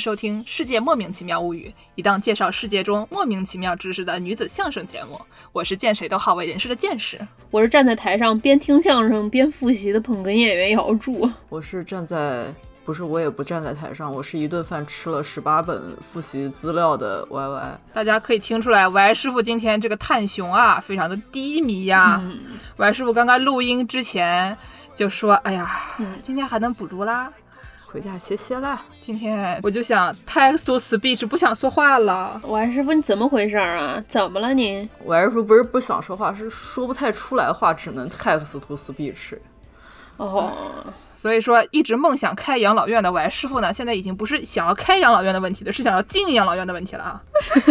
收听《世界莫名其妙物语》，一档介绍世界中莫名其妙知识的女子相声节目。我是见谁都好为人师的见识，我是站在台上边听相声边复习的捧哏演员姚柱，我是站在不是我也不站在台上，我是一顿饭吃了十八本复习资料的 Y Y。大家可以听出来，Y 师傅今天这个探熊啊，非常的低迷呀。Y 师傅刚刚录音之前就说：“哎呀，今天还能补录啦。”回家歇歇啦。今天我就想 text to speech，不想说话了。王师傅，你怎么回事啊？怎么了你？王师傅不是不想说话，是说不太出来话，只能 text to speech。哦。所以说，一直梦想开养老院的 Y 师傅呢，现在已经不是想要开养老院的问题了，是想要进养老院的问题了啊！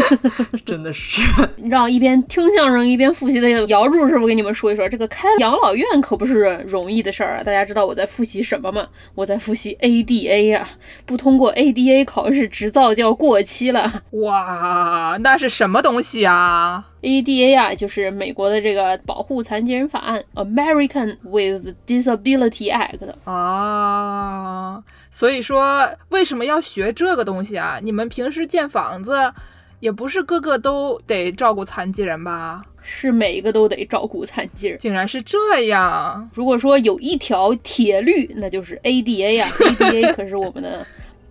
真的是，你知道，一边听相声一边复习的姚柱师傅给你们说一说，这个开养老院可不是容易的事儿啊！大家知道我在复习什么吗？我在复习 ADA 啊，不通过 ADA 考试，执照就要过期了。哇，那是什么东西啊？ADA 啊，就是美国的这个保护残疾人法案，American with Disability Act 啊。所以说，为什么要学这个东西啊？你们平时建房子，也不是个个都得照顾残疾人吧？是每一个都得照顾残疾人，竟然是这样。如果说有一条铁律，那就是 ADA 呀，ADA 可是我们的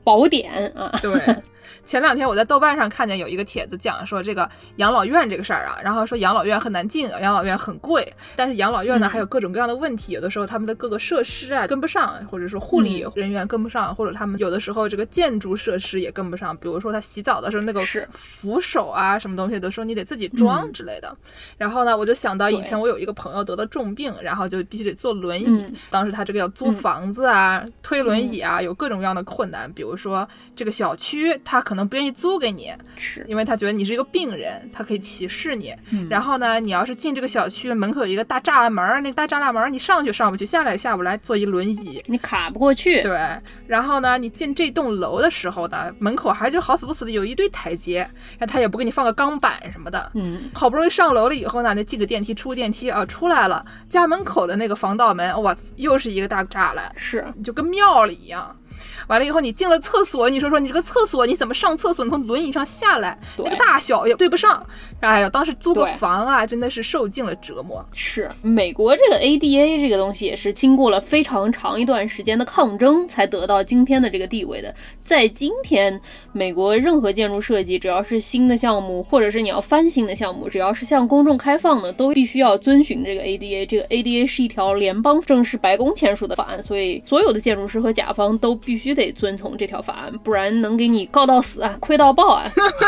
宝典啊。对。前两天我在豆瓣上看见有一个帖子讲说这个养老院这个事儿啊，然后说养老院很难进，养老院很贵，但是养老院呢还有各种各样的问题，有的时候他们的各个设施啊跟不上，或者说护理人员跟不上，或者他们有的时候这个建筑设施也跟不上，比如说他洗澡的时候那个扶手啊什么东西的时候你得自己装之类的。然后呢，我就想到以前我有一个朋友得了重病，然后就必须得坐轮椅，当时他这个要租房子啊，推轮椅啊，有各种各样的困难，比如说这个小区他可能。不愿意租给你，是因为他觉得你是一个病人，他可以歧视你。然后呢，你要是进这个小区门口有一个大栅栏门，那个大栅栏门你上去上不去，下来也下不来，坐一轮椅你卡不过去。对，然后呢，你进这栋楼的时候呢，门口还就好死不死的有一堆台阶，然后他也不给你放个钢板什么的。嗯，好不容易上楼了以后呢，那进个电梯，出个电梯啊，出来了，家门口的那个防盗门，哇，又是一个大栅栏，是就跟庙里一样。完了以后，你进了厕所，你说说你这个厕所你怎么上厕所？你从轮椅上下来，那个大小也对不上。哎呀，当时租个房啊，真的是受尽了折磨。是美国这个 ADA 这个东西也是经过了非常长一段时间的抗争才得到今天的这个地位的。在今天，美国任何建筑设计，只要是新的项目，或者是你要翻新的项目，只要是向公众开放的，都必须要遵循这个 ADA。这个 ADA 是一条联邦正式白宫签署的法案，所以所有的建筑师和甲方都必须得遵从这条法案，不然能给你告到死啊，亏到爆啊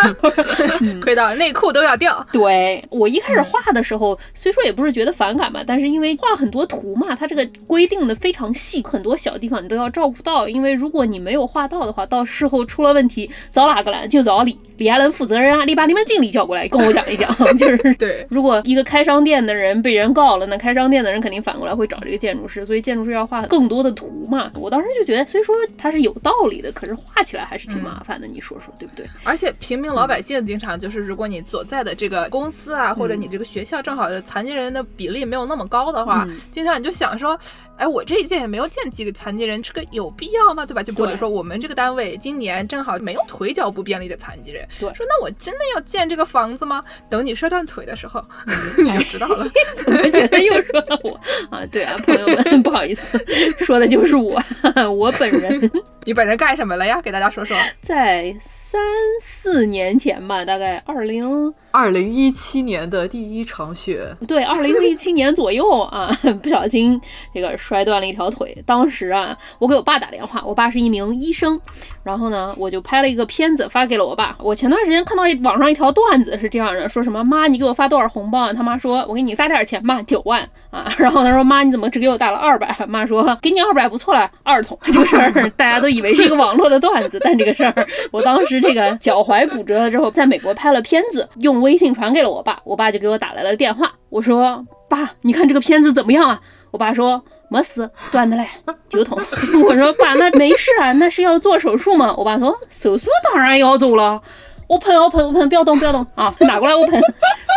亏到内裤都要掉。对我一开始画的时候，虽说也不是觉得反感吧，但是因为画很多图嘛，它这个规定的非常细，很多小地方你都要照顾到，因为如果你没有画到的话。到事后出了问题，找哪个来？就找李李亚伦负责人啊！你把你们经理叫过来跟我讲一讲，就是对。如果一个开商店的人被人告了，那开商店的人肯定反过来会找这个建筑师，所以建筑师要画更多的图嘛。我当时就觉得，虽说他是有道理的，可是画起来还是挺麻烦的。你说说对不对？而且平民老百姓经常就是，如果你所在的这个公司啊，或者你这个学校正好残疾人的比例没有那么高的话，经常你就想说。哎，我这一届也没有见几个残疾人，这个有必要吗？对吧？就或者说我们这个单位今年正好没有腿脚不便利的残疾人，说那我真的要建这个房子吗？等你摔断腿的时候，你就知道了。怎么觉得又说到我啊？对啊，朋友们，不好意思，说的就是我，我本人。你本人干什么了呀？给大家说说。在三四年前吧，大概二零。二零一七年的第一场雪，对，二零一七年左右啊，不小心这个摔断了一条腿。当时啊，我给我爸打电话，我爸是一名医生，然后呢，我就拍了一个片子发给了我爸。我前段时间看到网上一条段子是这样的，说什么妈，你给我发多少红包啊？他妈说，我给你发点钱吧，九万啊。然后他说，妈，你怎么只给我打了二百？妈说，给你二百不错了，二筒。这个事儿大家都以为是一个网络的段子，但这个事儿，我当时这个脚踝骨折了之后，在美国拍了片子，用。微信传给了我爸，我爸就给我打来了电话。我说：“爸，你看这个片子怎么样啊？”我爸说：“没事，断的嘞，酒桶。”我说：“爸，那没事啊，那是要做手术吗？”我爸说：“手术当然要做了。”我喷，我喷，我喷，不要动，不要动啊！拿过来，我喷。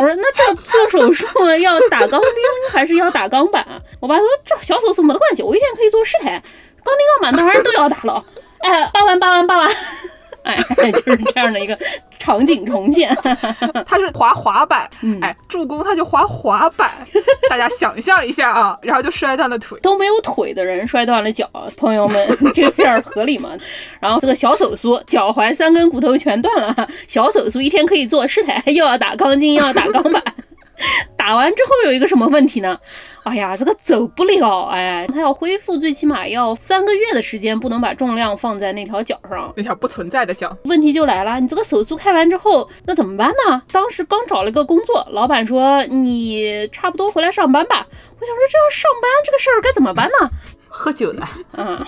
我说：“那这做手术要打钢钉还是要打钢板？”我爸说：“这小手术没得关系，我一天可以做十台，钢筋钢板当然都要打了。”哎，八万，八万，八万。哎就是这样的一个场景重现。他是滑滑板，嗯哎，助攻他就滑滑板，大家想象一下啊，然后就摔断了腿。都没有腿的人摔断了脚，朋友们，这个事儿合理吗？然后这个小手术，脚踝三根骨头全断了，小手术一天可以做十台，又要打钢筋，又要打钢板。打完之后有一个什么问题呢？哎呀，这个走不了，哎，他要恢复，最起码要三个月的时间，不能把重量放在那条脚上。那条不存在的脚，问题就来了，你这个手术开完之后，那怎么办呢？当时刚找了个工作，老板说你差不多回来上班吧。我想说这要上班这个事儿该怎么办呢？喝酒呢？啊，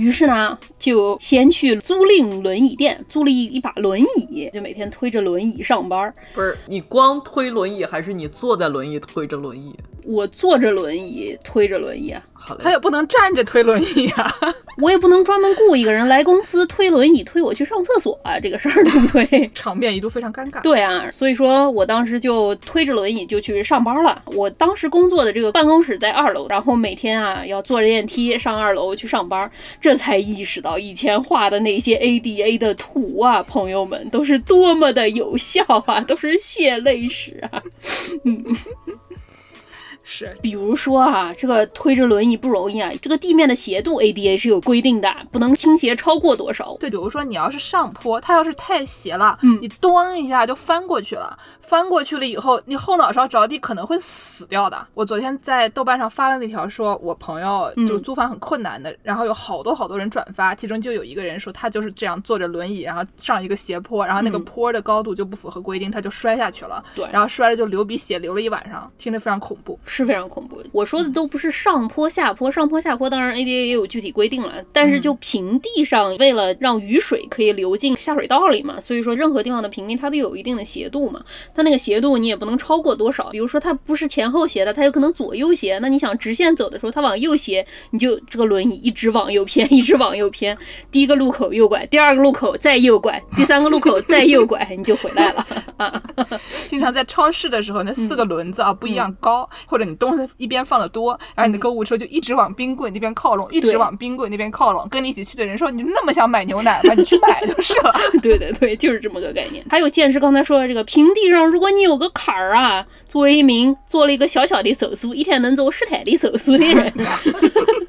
于是呢，就先去租赁轮椅店租了一一把轮椅，就每天推着轮椅上班。不是你光推轮椅，还是你坐在轮椅推着轮椅？我坐着轮椅推着轮椅啊，好嘞他，也不能站着推轮椅啊。我也不能专门雇一个人来公司推轮椅推我去上厕所啊，这个事儿对不对？场面一度非常尴尬。对啊，所以说我当时就推着轮椅就去上班了。我当时工作的这个办公室在二楼，然后每天啊要坐着电梯上二楼去上班，这才意识到以前画的那些 ADA 的图啊，朋友们都是多么的有效啊，都是血泪史啊。是比如说啊，这个推着轮椅不容易啊，这个地面的斜度 ADA 是有规定的，不能倾斜超过多少。对，比如说你要是上坡，它要是太斜了，嗯你咚一下就翻过去了，翻过去了以后，你后脑勺着地可能会死掉的。我昨天在豆瓣上发了那条，说我朋友就嗯租房很困难的，然后有好多好多人转发，其中就有一个人说他就是这样坐着轮椅，然后上一个斜坡，然后那个嗯坡的高度就不符合规定，他就摔下去了，对然后摔了就流鼻血，流了一晚上，听着非常恐怖。是非常恐怖。我说的都不是上坡下坡，上坡下坡当然 ADA 也有具体规定了，但是就平地上，为了让雨水可以流进下水道里嘛，所以说任何地方的平地它都有一定的斜度嘛，它那个斜度你也不能超过多少。比如说它不是前后斜的，它有可能左右斜，那你想直线走的时候，它往右斜，你就这个轮椅一直往右偏，一直往右偏，第一个路口右拐，第二个路口再右拐，第三个路口再右拐，你就回来了啊。经常在超市的时候，那四个轮子啊不一样高，或者你东西一边放的多，然后你的购物车就一直往冰柜那边靠拢，一直往冰柜那边靠拢。跟你一起去的人说：“你那么想买牛奶吗？你去买就是了。对对对，就是这么个概念。还有剑师刚才说的这个平地上，如果你有个坎儿啊，作为一名做了一个小小的手术，一天能做十台的手术的人，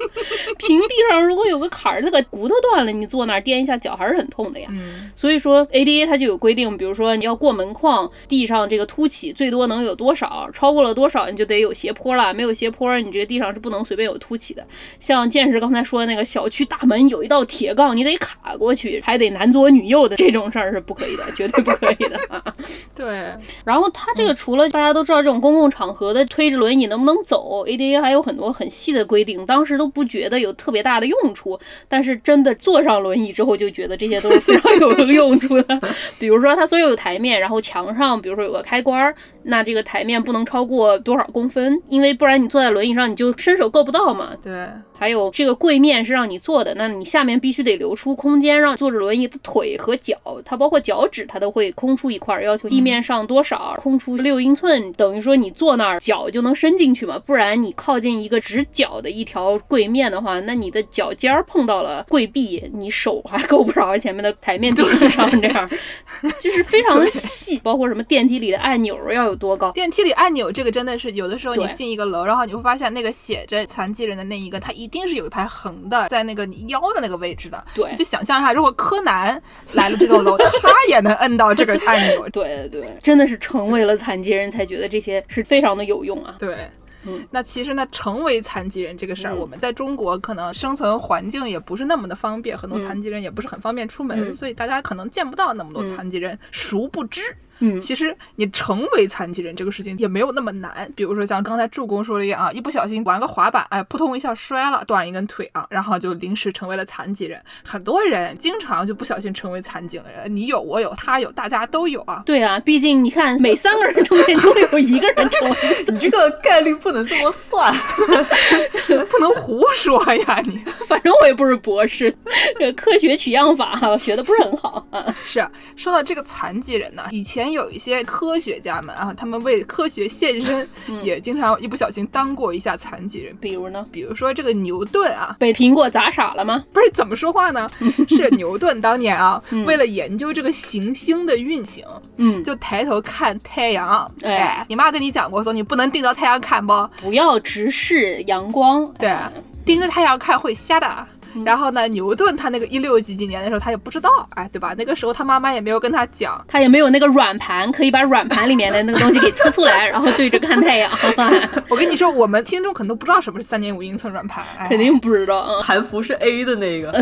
平地上如果有个坎儿，那个骨头断了，你坐那儿颠一下脚还是很痛的呀。嗯，所以说 ADA 它就有规定，比如说你要过门框，地上这个凸起最多能有多少，超过了多少你就得有斜坡了，没有斜坡你这个地上是不能随便有凸起的。像剑师刚才说的那个小区大门有一道铁杠，你得卡过去，还得男左女右的这种事儿是不可以的，绝对不可以的啊。对，然后它这个除了大家都知道这种公共场合的推着轮椅能不能走，ADA 还有很多很细的规定，当时都不觉得有特别大的用处，但是真的坐上轮椅之后就觉得这些都是非常有用处的。比如说它所有台面，然后墙上比如说有个开关儿，那这个台面不能超过多少公分，因为不然你坐在轮椅上你就伸手够不到嘛。对，还有这个柜面是让你坐的，那你下面必须得留出空间，让坐着轮椅的腿和脚，它包括脚趾，它都会空出一块儿，要求地面上多少空出六英寸，等于说你坐那儿脚就能伸进去嘛，不然你靠近一个直角的一条柜面的话，那你的脚尖儿碰到了柜壁，你手还够不着前面的台面顶上，这样 就是非常的细，包括什么电梯里的按钮要有多高。电梯里按钮这个真的是有的时候你进一个楼，然后你会发现那个写着残疾人的那一个，它一定是有一排横的，在那个你腰的那个位置的。对你就想象一下，如果柯南来了这栋楼，他也能摁到这个按钮。对对，真的是成为了残疾人才觉得这些是非常的有用啊。对。嗯那其实呢，成为残疾人这个事儿，嗯我们在中国可能生存环境也不是那么的方便，很多嗯残疾人也不是很方便出门，嗯所以大家可能见不到那么多嗯残疾人。殊不知，嗯其实你成为残疾人这个事情也没有那么难。比如说像刚才助攻说的一样啊，一不小心玩个滑板，哎，扑通一下摔了，断一根腿啊，然后就临时成为了残疾人。很多人经常就不小心成为残疾人，你有，我有，他有，大家都有啊。对啊，毕竟你看，每三个人中间都有一个人成为你这个概率不能这么算。不能胡说呀，你。反正我也不是博士，这科学取样法我学的不是很好啊。是说到这个残疾人呢，以前前有一些科学家们啊，他们为科学献身，嗯也经常一不小心当过一下残疾人。比如呢，比如说这个牛顿啊，被苹果砸傻了吗？不是怎么说话呢？是牛顿当年啊，嗯为了研究这个行星的运行，嗯，就抬头看太阳。哎哎，你妈跟你讲过，说你不能盯着太阳看不？不要直视阳光。对哎，盯着太阳看会瞎的。然后呢，牛顿他那个一六几几年的时候，他也不知道，哎，对吧？那个时候他妈妈也没有跟他讲，他也没有那个软盘，可以把软盘里面的那个东西给测出来，然后对着看太阳。我跟你说，我们听众可能都不知道什么是三点五英寸软盘，哎肯定不知道啊。韩服是 A 的那个，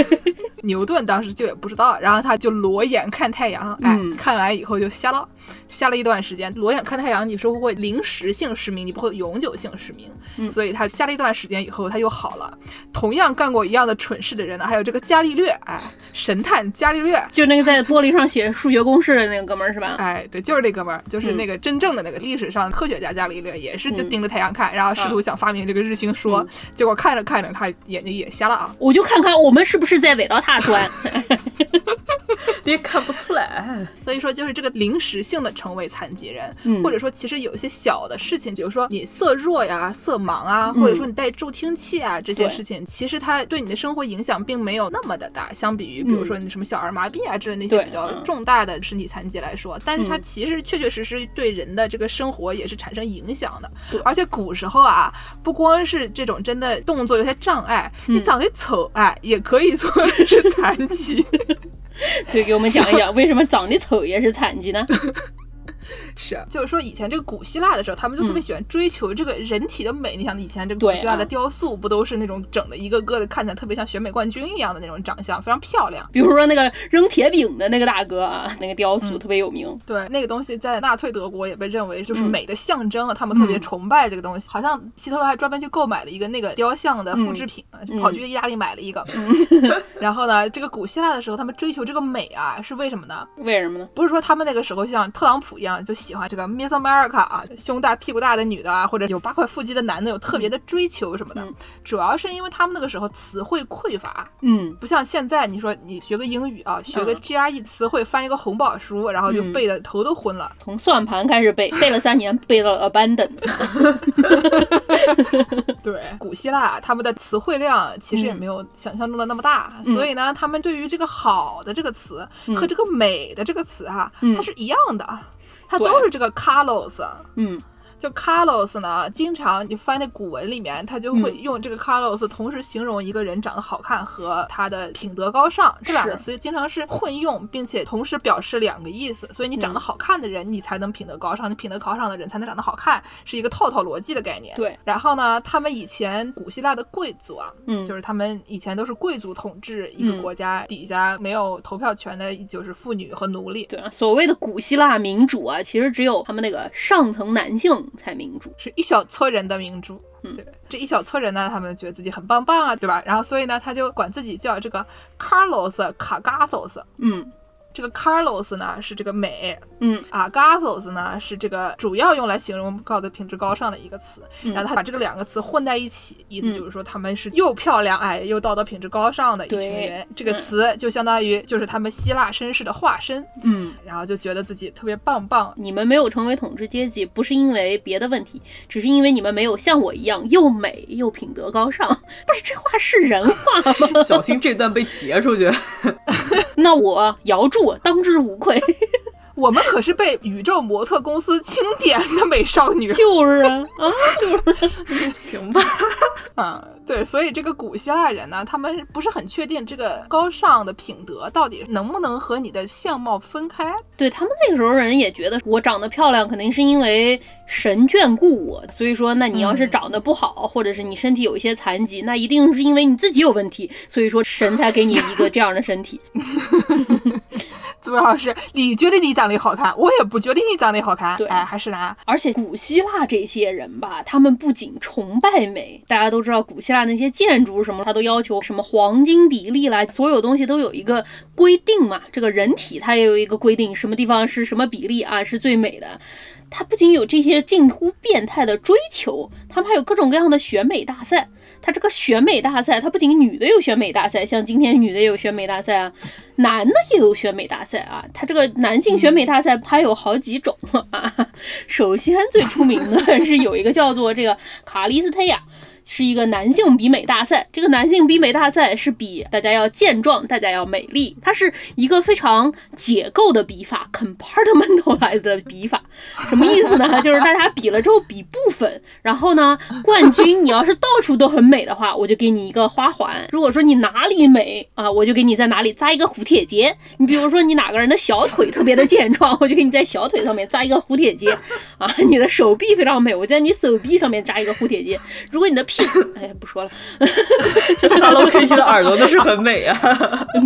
牛顿当时就也不知道，然后他就裸眼看太阳，哎，嗯看完以后就瞎了，瞎了一段时间。裸眼看太阳，你是会临时性失明，你不会永久性失明，嗯所以他下了一段时间以后，他又好了。同样干过一样的蠢事的人呢，还有这个伽利略，哎，神探伽利略。就那个在玻璃上写数学公式的那个哥们儿是吧？哎，对，就是那哥们儿，就是嗯那个真正的那个历史上科学家伽利略，也是就盯着太阳看，然后试图想发明这个日心说，嗯结果看着看着他眼睛也瞎了啊。我就看看我们是不是在围绕他转。你也看不出来。所以说，就是这个临时性的成为残疾人，嗯。或者说其实有一些小的事情，比如说你色弱呀、色盲啊，或者说你戴助听器啊这些事情，其实它对你的生活影响并没有那么的大，相比于比如说你什么小儿麻痹啊之类那些比较嗯。重大的身体残疾来说，但是它嗯其实确确实实对人的这个生活也是产生影响的。而且古时候啊，不光是这种真的动作有些障碍，你嗯长得丑哎，也可以说是残疾。可以给我们讲一讲，为什么长得丑也是残疾呢？是，就是说以前这个古希腊的时候，他们就特别喜欢追求这个人体的美。你想，以前这个古希腊的啊雕塑不都是那种整的一个个的，看起来特别像选美冠军一样的那种长相，非常漂亮。比如说那个扔铁饼的那个大哥啊，那个雕塑特别有名。对，那个东西在纳粹德国也被认为就是嗯美的象征啊，他们特别崇拜这个东西。好像希特勒还专门去购买了一个那个雕像的复制品，就跑去意大利买了一个。然后呢，这个古希腊的时候，他们追求这个美啊，是为什么呢？为什么呢？不是说他们那个时候像特朗普一样就喜欢这个 Miss America 啊，胸大屁股大的女的啊，或者有八块腹肌的男的有特别的追求什么的，嗯。主要是因为他们那个时候词汇匮乏，嗯，不像现在你说你学个英语啊，学个嗯。GRE 词汇，翻一个红宝书，然后就嗯。背的头都昏了。从算盘开始背，背了三年，背到了 abandon。对，古希腊他们的词汇量其实也没有想象中的那么大，嗯。所以呢，他们对于这个好的这个词和这个美的这个词哈、嗯。它是一样的，它都是这个 Carlos。嗯就 Carlos 呢，经常你翻那古文里面，他就会嗯用这个 Carlos 同时形容一个人长得好看和他的品德高尚，这两个词经常是混用，并且同时表示两个意思。所以你长得嗯好看的人，你才能品德高尚；你品德高尚的人才能长得好看，是一个套套逻辑的概念。对。然后呢，他们以前古希腊的贵族啊，嗯就是他们以前都是贵族统治一个嗯国家，底下没有投票权的就是妇女和奴隶。对啊，所谓的古希腊民主啊，其实只有他们那个上层男性才民主。是一小撮人的民主。嗯对，这一小撮人呢，他们觉得自己很棒棒啊，对吧？然后所以呢，他就管自己叫这个 Carlos Cagathos。嗯这个 Carlos 呢是这个美嗯啊，Gathos 呢是这个主要用来形容高的品质高尚的一个词。嗯然后他把这个两个词混在一起，意思嗯就是说他们是又漂亮哎又道德品质高尚的一群人。这个嗯词就相当于就是他们希腊绅士的化身，嗯，然后就觉得自己特别棒棒，你们没有成为统治阶级，不是因为别的问题，只是因为你们没有像我一样又美又品德高尚。不是这话是人话吗？小心这段被截出去。那我姚柱当之无愧。我们可是被宇宙模特公司钦点的美少女就是啊啊，行吧，啊！对，所以这个古希腊人呢，他们不是很确定这个高尚的品德到底能不能和你的相貌分开。对他们那个时候人也觉得我长得漂亮，肯定是因为神眷顾我，所以说，那你要是长得不好，或者是你身体有一些残疾，那一定是因为你自己有问题，所以说神才给你一个这样的身体。主要是你觉得你长得好看，我也不觉得你长得好看，对哎，还是拿而且古希腊这些人吧，他们不仅崇拜美，大家都知道古希腊那些建筑什么，他都要求什么黄金比例啦，所有东西都有一个规定嘛。这个人体它也有一个规定，什么地方是什么比例啊，是最美的。他不仅有这些近乎变态的追求，他们还有各种各样的选美大赛。他这个选美大赛，他不仅女的有选美大赛，像今天女的有选美大赛啊，男的也有选美大赛啊。他这个男性选美大赛还有好几种啊。首先最出名的是有一个叫做这个卡利斯特亚。是一个男性比美大赛，这个男性比美大赛是比大家要健壮，大家要美丽，它是一个非常解构的比法，compartmentalized 的比法，什么意思呢？就是大家比了之后比部分，然后呢，冠军你要是到处都很美的话，我就给你一个花环；如果说你哪里美啊，我就给你在哪里扎一个蝴蝶结。你比如说你哪个人的小腿特别的健壮，我就给你在小腿上面扎一个蝴蝶结啊；你的手臂非常美，我在你手臂上面扎一个蝴蝶结。如果你的屁哎，不说了。Hello Kitty 的耳朵那是很美啊。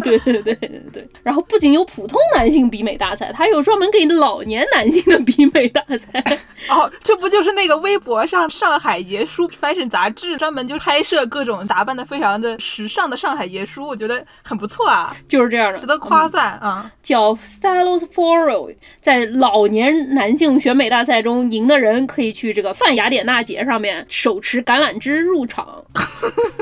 对对对对对。然后不仅有普通男性比美大赛，还有专门给老年男性的比美大赛。哦，这不就是那个微博上上海爷叔 fashion 杂志专门就拍摄各种打扮的非常的时尚的上海爷叔，我觉得很不错啊。就是这样的，值得夸赞啊。叫 Stylos Foro，在老年男性选美大赛中赢的人可以去这个泛雅典娜节上面手持橄榄枝。入场，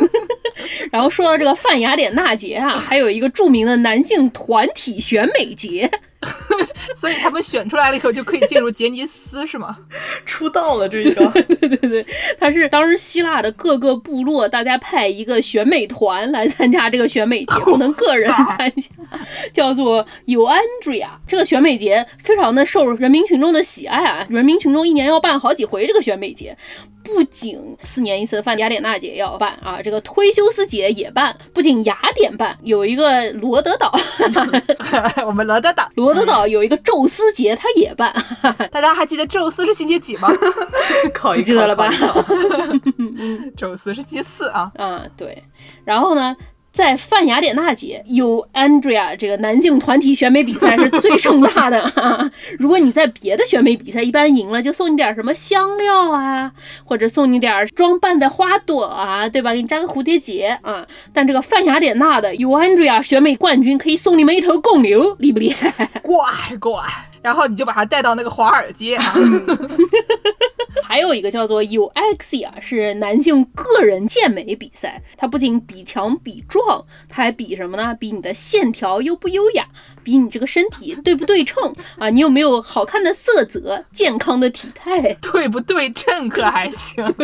然后说到这个泛雅典娜节啊，还有一个著名的男性团体选美节。所以他们选出来了以后就可以进入杰尼斯是吗？出道了这个，对对对，他是当时希腊的各个部落，大家派一个选美团来参加这个选美节，不能个人参加，叫做 Uandria。这个选美节非常的受人民群众的喜爱啊，人民群众一年要办好几回这个选美节，不仅四年一次的泛雅典娜节要办啊，这个忒修斯节也办，不仅雅典办，有一个罗德岛，我们罗德岛 罗。德岛有一个宙斯节，他也办。大家还记得宙斯是星期几吗？考一记得了吧？宙斯是星期四啊。嗯，对。然后呢？在泛雅典娜节有 Andrea 这个男性团体选美比赛是最盛大的。如果你在别的选美比赛一般赢了就送你点什么香料啊，或者送你点装扮的花朵啊，对吧？给你扎个蝴蝶结啊。但这个泛雅典娜的有 Andrea 选美冠军可以送你们一头公牛，厉不厉害？乖乖。然后你就把他带到那个华尔街。还有一个叫做 u x i 啊是男性个人健美比赛。它不仅比强比壮，它还比什么呢？比你的线条优不优雅，比你这个身体对不对称啊？你有没有好看的色泽、健康的体态？对不对称可还行。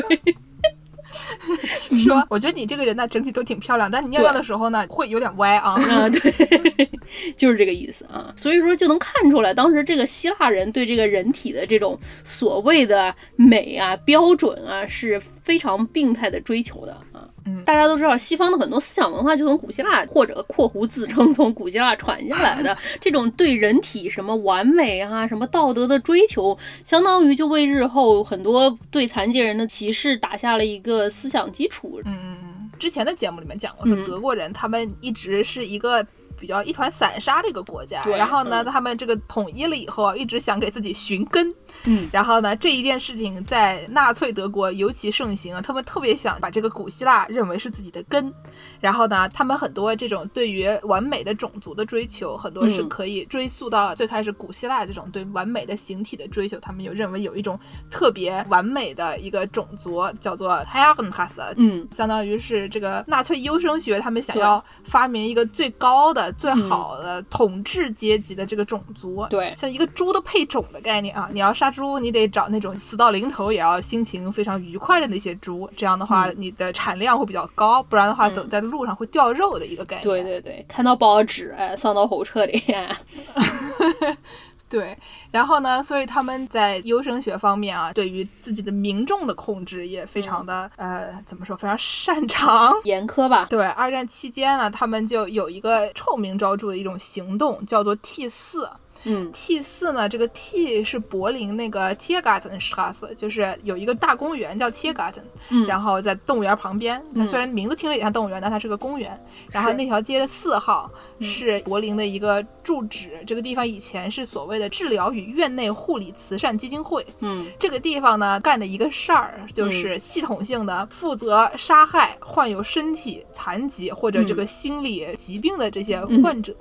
说，我觉得你这个人呢，整体都挺漂亮，但你尿尿的时候呢，会有点歪啊。啊，对，就是这个意思啊。所以说就能看出来，当时这个希腊人对这个人体的这种所谓的美啊、标准啊，是非常病态的追求的啊。嗯，大家都知道，西方的很多思想文化就从古希腊或者括弧自称从古希腊传下来的。这种对人体什么完美啊、什么道德的追求，相当于就为日后很多对残疾人的歧视打下了一个思想基础。嗯嗯嗯，之前的节目里面讲过，说德国人他们一直是一个。比较一团散沙的一个国家，然后呢，他们这个统一了以后，一直想给自己寻根，嗯，然后呢，这一件事情在纳粹德国尤其盛行啊，他们特别想把这个古希腊认为是自己的根，然后呢，他们很多这种对于完美的种族的追求，很多是可以追溯到最开始古希腊这种对完美的形体的追求，他们有认为有一种特别完美的一个种族叫做 h e r e n h a s 嗯，相当于是这个纳粹优生学，他们想要发明一个最高的。最好的统治阶级的这个种族，对，像一个猪的配种的概念啊，你要杀猪，你得找那种死到临头也要心情非常愉快的那些猪，这样的话你的产量会比较高，不然的话走在路上会掉肉的一个概念。对对对，看到报纸，哎，上到火车里。对，然后呢？所以他们在优生学方面啊，对于自己的民众的控制也非常的呃，怎么说？非常擅长严苛吧？对，二战期间呢，他们就有一个臭名昭著的一种行动，叫做 T 四。嗯，T 四呢？这个 T 是柏林那个 Tiergartenstraße，就是有一个大公园叫 Tiergarten，嗯，然后在动物园旁边。它虽然名字听着也像动物园，但它是个公园。然后那条街的四号是柏林的一个住址，这个地方以前是所谓的治疗与院内护理慈善基金会。嗯，这个地方呢干的一个事儿就是系统性的负责杀害患有身体残疾或者这个心理疾病的这些患者，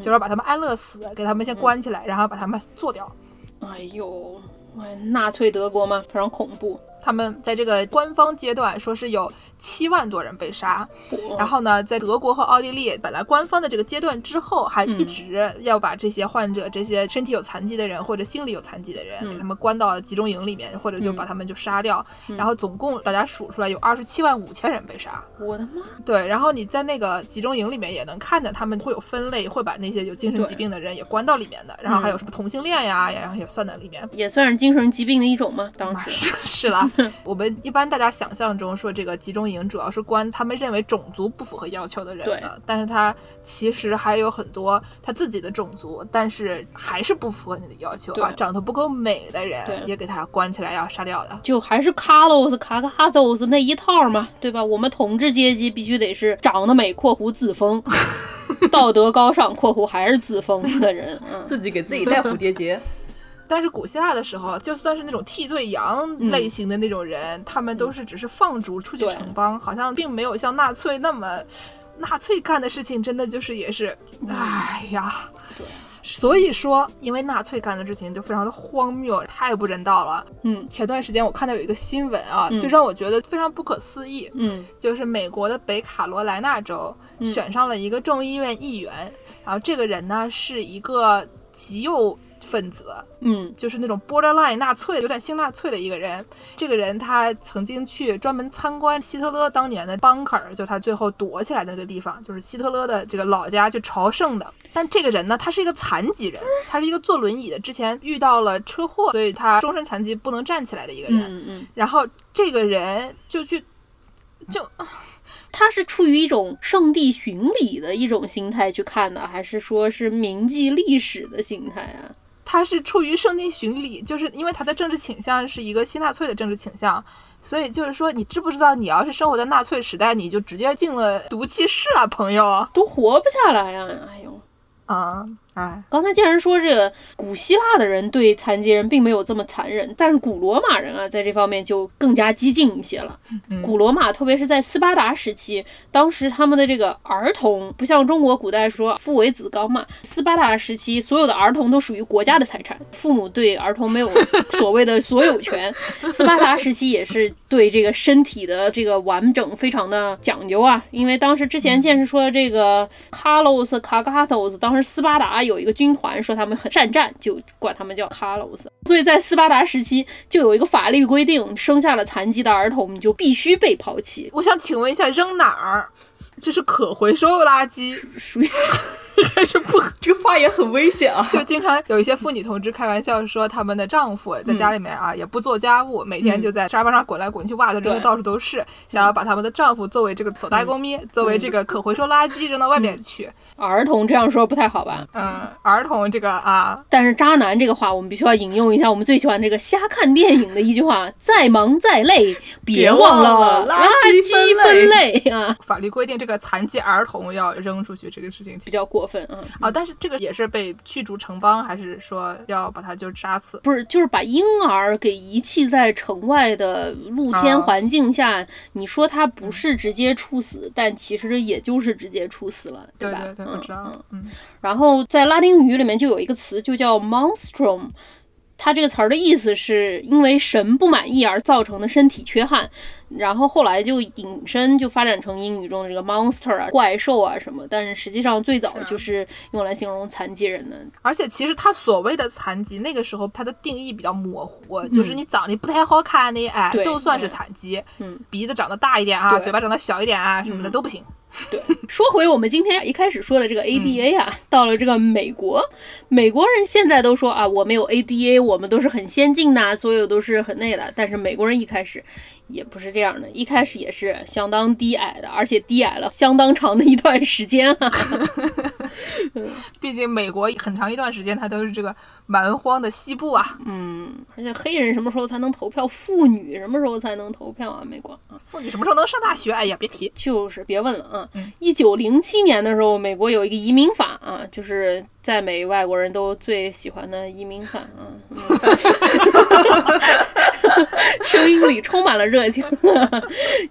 就是把他们安乐死，给他们先关。起来，然后把他们做掉。哎呦，喂，纳粹德国嘛，非常恐怖。他们在这个官方阶段说是有七万多人被杀，然后呢，在德国和奥地利本来官方的这个阶段之后，还一直要把这些患者、这些身体有残疾的人或者心理有残疾的人，给他们关到集中营里面，或者就把他们就杀掉。然后总共大家数出来有二十七万五千人被杀。我的妈！对，然后你在那个集中营里面也能看见，他们会有分类，会把那些有精神疾病的人也关到里面的。然后还有什么同性恋呀，然后也算在里面，也算是精神疾病的一种吗？当时是啦。我们一般大家想象中说这个集中营主要是关他们认为种族不符合要求的人的，但是他其实还有很多他自己的种族，但是还是不符合你的要求啊，长得不够美的人也给他关起来要杀掉的，就还是卡洛斯卡卡索斯那一套嘛，对吧？我们统治阶级必须得是长得美（括弧自封），道德高尚（括弧还是自封）的人，自己给自己戴蝴蝶结。但是古希腊的时候，就算是那种替罪羊类型的那种人，他们都是只是放逐出去城邦，好像并没有像纳粹那么，纳粹干的事情真的就是也是，哎呀，所以说，因为纳粹干的事情就非常的荒谬，太不人道了。嗯，前段时间我看到有一个新闻啊，就让我觉得非常不可思议。嗯，就是美国的北卡罗来纳州选上了一个众议院议员，然后这个人呢是一个极右。分子，嗯，就是那种 borderline 纳粹，有点新纳粹的一个人。这个人他曾经去专门参观希特勒当年的 bunker，就他最后躲起来那个地方，就是希特勒的这个老家去朝圣的。但这个人呢，他是一个残疾人，他是一个坐轮椅的，之前遇到了车祸，所以他终身残疾，不能站起来的一个人。嗯嗯。然后这个人就去，就 他是出于一种圣地巡礼的一种心态去看的，还是说是铭记历史的心态啊？他是出于圣经巡礼，就是因为他的政治倾向是一个新纳粹的政治倾向，所以就是说，你知不知道，你要是生活在纳粹时代，你就直接进了毒气室了，朋友，都活不下来呀！哎呦，啊。哎，刚才既然说这个古希腊的人对残疾人并没有这么残忍，但是古罗马人啊，在这方面就更加激进一些了。古罗马，特别是在斯巴达时期，当时他们的这个儿童不像中国古代说父为子纲嘛，斯巴达时期所有的儿童都属于国家的财产，父母对儿童没有所谓的所有权。斯巴达时期也是对这个身体的这个完整非常的讲究啊，因为当时之前见识说这个卡洛斯卡卡托斯，当时斯巴达。有一个军团说他们很善战，就管他们叫卡洛斯。所以在斯巴达时期就有一个法律规定，生下了残疾的儿童你就必须被抛弃。我想请问一下，扔哪儿？这是可回收垃圾，属于。还是不，这个发言很危险啊！就经常有一些妇女同志开玩笑说，他们的丈夫在家里面啊，也不做家务，每天就在沙发上滚来滚去，袜子扔的到处都是，想要把他们的丈夫作为这个手袋公咪，作为这个可回收垃圾扔到外面去。儿童这样说不太好吧？嗯，儿童这个啊，但是渣男这个话，我们必须要引用一下我们最喜欢这个瞎看电影的一句话：再忙再累，别忘了垃圾分类啊！法律规定这个残疾儿童要扔出去，这个事情比较过分嗯！啊，但是这个也是被驱逐城邦，还是说要把他就杀死？不是，就是把婴儿给遗弃在城外的露天环境下。你说他不是直接处死，但其实也就是直接处死了，对吧？对对，我知道。嗯，然后在拉丁语里面就有一个词，就叫 monstrum。它这个词儿的意思是因为神不满意而造成的身体缺憾，然后后来就引申就发展成英语中的这个 monster 啊怪兽啊什么，但是实际上最早就是用来形容残疾人的。而且其实他所谓的残疾，那个时候它的定义比较模糊，就是你长得不太好看的，哎，都算是残疾。嗯，鼻子长得大一点啊，嘴巴长得小一点啊，什么的都不行。对，说回我们今天一开始说的这个 ADA 啊，到了这个美国，美国人现在都说啊，我们有 ADA，我们都是很先进的，所有都是很那的。但是美国人一开始也不是这样的，一开始也是相当低矮的，而且低矮了相当长的一段时间啊。毕竟美国很长一段时间它都是这个蛮荒的西部啊。嗯，而且黑人什么时候才能投票？妇女什么时候才能投票啊？美国啊，妇女什么时候能上大学？哎呀，别提，就是别问了啊。一九零七年的时候，美国有一个移民法啊，就是在美外国人都最喜欢的移民法啊。声音里充满了热情。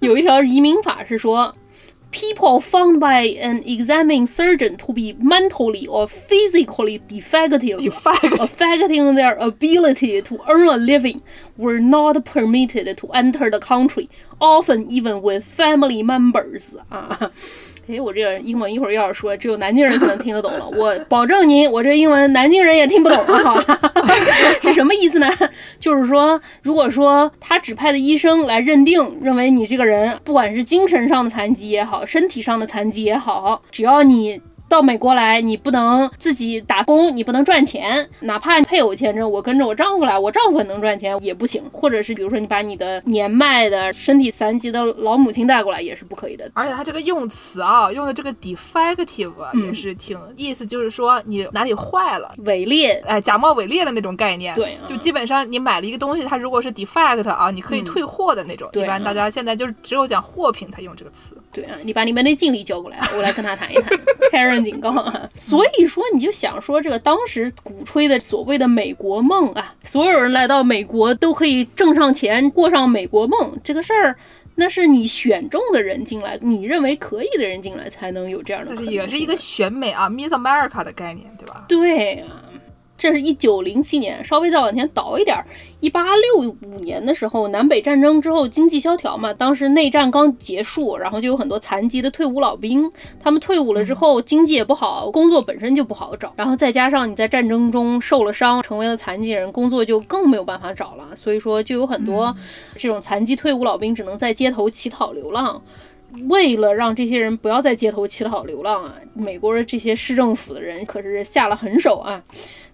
有一条移民法是说。 people found by an examining surgeon to be mentally or physically defective, Defective. affecting their ability to earn a living, were not permitted to enter the country, often even with family members. 啊。 哎，我这个英文一会儿又要说，只有南京人可能听得懂了。我保证您，我这英文南京人也听不懂了，好吧？是什么意思呢？就是说，如果说他指派的医生来认定，认为你这个人不管是精神上的残疾也好，身体上的残疾也好，只要你。到美国来，你不能自己打工，你不能赚钱，哪怕配偶签证，我跟着我丈夫来，我丈夫能赚钱也不行。或者是比如说，你把你的年迈的、身体残疾的老母亲带过来，也是不可以的。而且他这个用词啊，用的这个 defective 也是挺意思，就是说你哪里坏了，伪劣，哎，假冒伪劣的那种概念。对，就基本上你买了一个东西，它如果是 defect 啊，你可以退货的那种。对，一般大家现在就是只有讲货品才用这个词。对啊，你把你们那经理叫过来，我来跟他谈一谈。Karen 警告啊。所以说，你就想说，这个当时鼓吹的所谓的美国梦啊，所有人来到美国都可以挣上钱，过上美国梦这个事儿，那是你选中的人进来，你认为可以的人进来才能有这样的。这是也是一个选美啊，Miss America 的概念，对吧？对啊。这是一九零七年，稍微再往前倒一点儿，一八六五年的时候，南北战争之后经济萧条嘛，当时内战刚结束，然后就有很多残疾的退伍老兵，他们退伍了之后，经济也不好，工作本身就不好找，然后再加上你在战争中受了伤，成为了残疾人，工作就更没有办法找了，所以说就有很多这种残疾退伍老兵只能在街头乞讨流浪。为了让这些人不要在街头乞讨流浪啊，美国的这些市政府的人可是下了狠手啊。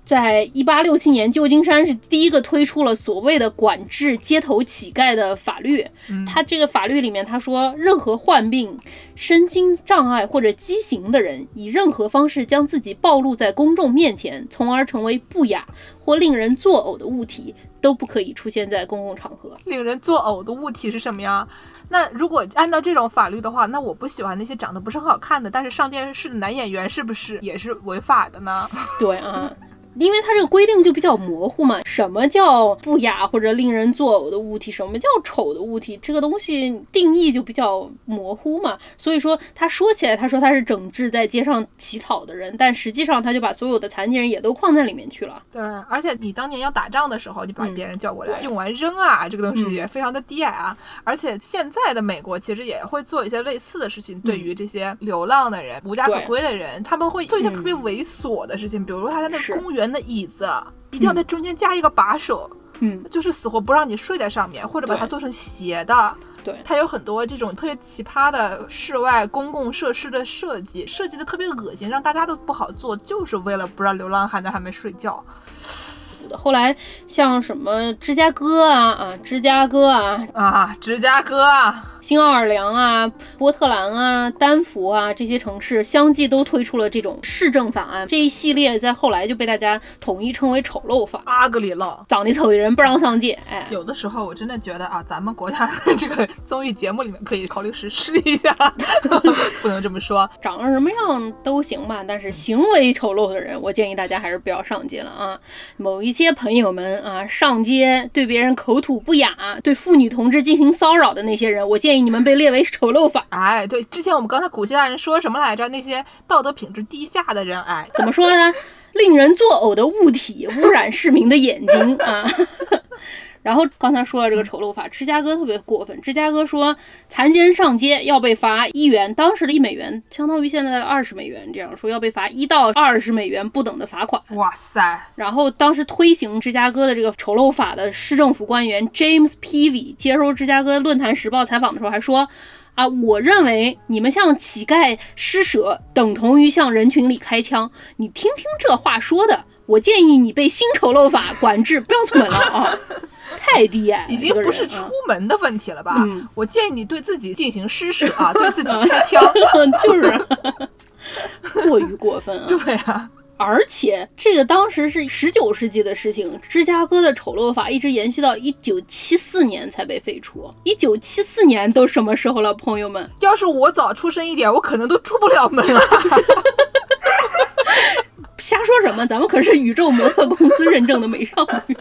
在一八六七年，旧金山是第一个推出了所谓的管制街头乞丐的法律。他这个法律里面，他说，任何患病、身心障碍或者畸形的人，以任何方式将自己暴露在公众面前，从而成为不雅或令人作呕的物体，都不可以出现在公共场合。令人作呕的物体是什么呀？那如果按照这种法律的话，那我不喜欢那些长得不是很好看的，但是上电视的男演员，是不是也是违法的呢？对啊。因为它这个规定就比较模糊嘛，什么叫不雅或者令人作呕的物体，什么叫丑的物体，这个东西定义就比较模糊嘛。所以说，他说起来，他说他是整治在街上乞讨的人，但实际上他就把所有的残疾人也都框在里面去了。对，而且你当年要打仗的时候，你把别人叫过来，用完扔啊，这个东西也非常的低矮啊。而且现在的美国其实也会做一些类似的事情，对于这些流浪的人、无家可归的人，他们会做一些特别猥琐的事情，比如说他在那个公园。的椅子一定要在中间加一个把手，嗯，就是死活不让你睡在上面，或者把它做成斜的。对，它有很多这种特别奇葩的室外公共设施的设计，设计的特别恶心，让大家都不好做，就是为了不让流浪汉在上面睡觉。后来像什么芝加哥啊啊，芝加哥啊啊，芝加哥啊，新奥尔良啊，波特兰啊，丹佛啊，这些城市相继都推出了这种市政法案。这一系列在后来就被大家统一称为丑陋法。阿格里了，长得丑的人不让上街。哎，有的时候我真的觉得啊，咱们国家这个综艺节目里面可以考虑实施一下，不能这么说，长得什么样都行吧，但是行为丑陋的人，我建议大家还是不要上街了啊。某一。些朋友们啊，上街对别人口吐不雅，对妇女同志进行骚扰的那些人，我建议你们被列为丑陋法。哎，对，之前我们刚才古希腊人说什么来着？那些道德品质低下的人，哎，怎么说呢？令人作呕的物体，污染市民的眼睛啊。然后刚才说了这个丑陋法，芝加哥特别过分。芝加哥说，残疾人上街要被罚一元，当时的一美元相当于现在的二十美元，这样说要被罚一到二十美元不等的罚款。哇塞！然后当时推行芝加哥的这个丑陋法的市政府官员 James Peavy 接受芝加哥论坛时报采访的时候还说，啊，我认为你们向乞丐施舍等同于向人群里开枪。你听听这话说的，我建议你被新丑陋法管制，不要出门了啊。太低矮，已经不是出门的问题了吧？我建议你对自己进行施舍啊，对自己开枪，就是过于过分啊。对啊，而且这个当时是十九世纪的事情，芝加哥的丑陋法一直延续到一九七四年才被废除。一九七四年都什么时候了，朋友们？要是我早出生一点，我可能都出不了门了。瞎说什么？咱们可是宇宙模特公司认证的美少女。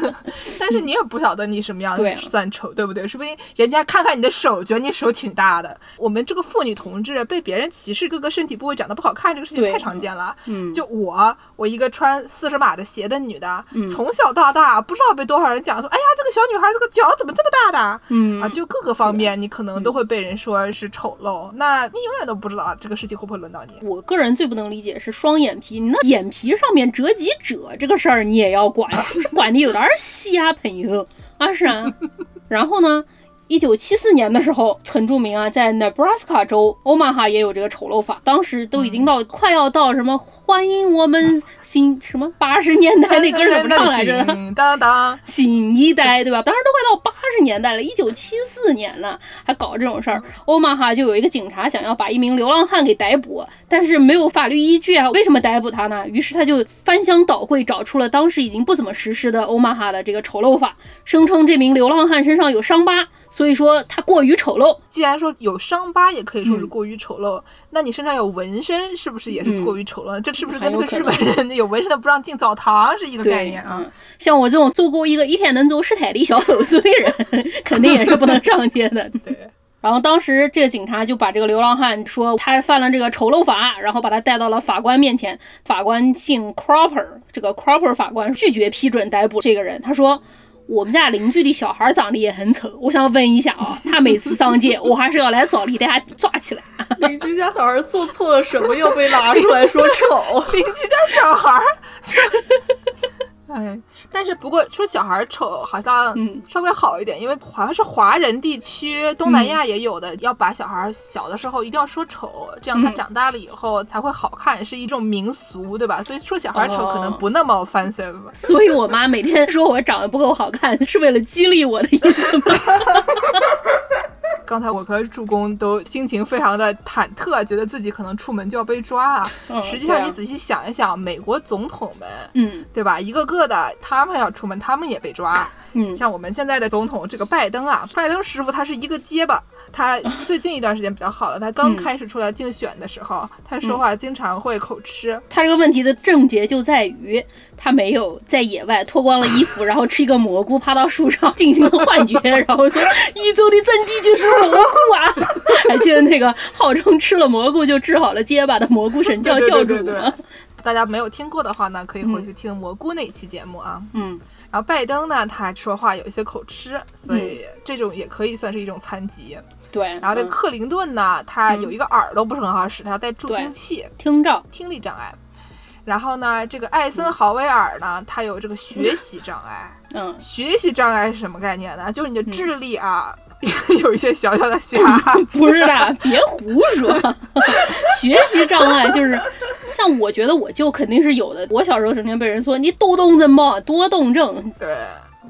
但是你也不晓得你什么样对啊算丑，对不对？说不定人家看看你的手，觉得你手挺大的。我们这个妇女同志被别人歧视各个身体部位长得不好看，这个事情太常见了。嗯，就我，我一个穿四十码的鞋的女的，从小到大不知道被多少人讲说，哎呀，这个小女孩这个脚怎么这么大的？嗯啊，就各个方面你可能都会被人说是丑陋，那你永远都不知道这个事情会不会轮到你。我个人最不能理解是双眼皮，你那眼皮上面折几褶这个事儿你也要管，是 不是管的有点儿瞎，朋友啊是啊。然后呢，一九七四年的时候很著名啊，在 Nebraska 州 Omaha 也有这个丑陋法，当时都已经到、快要到什么欢迎我们新什么八十年代那歌儿怎么唱来着？行当当，新一代，对吧？当时都快到八十年代了，一九七四年了，还搞这种事儿。欧马哈就有一个警察想要把一名流浪汉给逮捕，但是没有法律依据啊，为什么逮捕他呢？于是他就翻箱倒柜，找出了当时已经不怎么实施的欧马哈的这个丑陋法，声称这名流浪汉身上有伤疤，所以说他过于丑陋。既然说有伤疤也可以说是嗯过于丑陋，那你身上有纹身是不是也是过于丑陋？这是不是跟那个日本人有纹身的不让进澡堂是一个概念啊？嗯，像我这种做过一个一天能走十台的小手术的人，肯定也是不能上街的。对。然后当时这个警察就把这个流浪汉说他犯了这个丑陋法，然后把他带到了法官面前。法官姓 Cropper，这个 Cropper 法官拒绝批准逮捕这个人。他说：“我们家邻居的小孩长得也很丑，我想问一下啊，他每次上街，我还是要来找你，把他抓起来。邻居家小孩做错了什么，要被拉出来说丑？邻居家小孩儿，哎，但是不过说小孩儿丑好像嗯稍微好一点，因为好像是华人地区，东南亚也有的，要把小孩儿小的时候一定要说丑，这样他嗯长大了以后才会好看，是一种民俗，对吧？所以说小孩儿丑可能哦不那么 offensive。所以我妈每天说我长得不够好看，是为了激励我的意思吗？刚才我和助攻都心情非常的忐忑，觉得自己可能出门就要被抓啊。嗯实际上你仔细想一想，美国总统们，嗯对吧？一个个的，他们要出门，他们也被抓。嗯像我们现在的总统这个拜登啊，拜登师傅他是一个结巴，他最近一段时间比较好了。他刚嗯开始出来竞选的时候，他说话经常会口吃。他这个问题的症结就在于他没有在野外脱光了衣服，然后吃一个蘑菇，趴到树上 进行了幻觉，然后说宇宙的真谛就是蘑菇啊！还记得那个号称吃了蘑菇就治好了结巴的蘑菇神教教主对对对对吗？大家没有听过的话呢，可以回去听蘑菇那期节目啊。嗯然后拜登呢，他说话有一些口吃，所以这种也可以算是一种残疾。对，嗯然后这克林顿呢，他有一个耳朵不是很好使，他要戴助听器。听障，听力障碍。然后呢，这个艾森豪威尔呢，他有这个学习障碍。嗯，学习障碍是什么概念呢？就是你的智力啊，有一些小小的瑕 不是的，别胡说。学习障碍就是，像我觉得我就肯定是有的。我小时候整天被人说你多动症吧，多动症，对，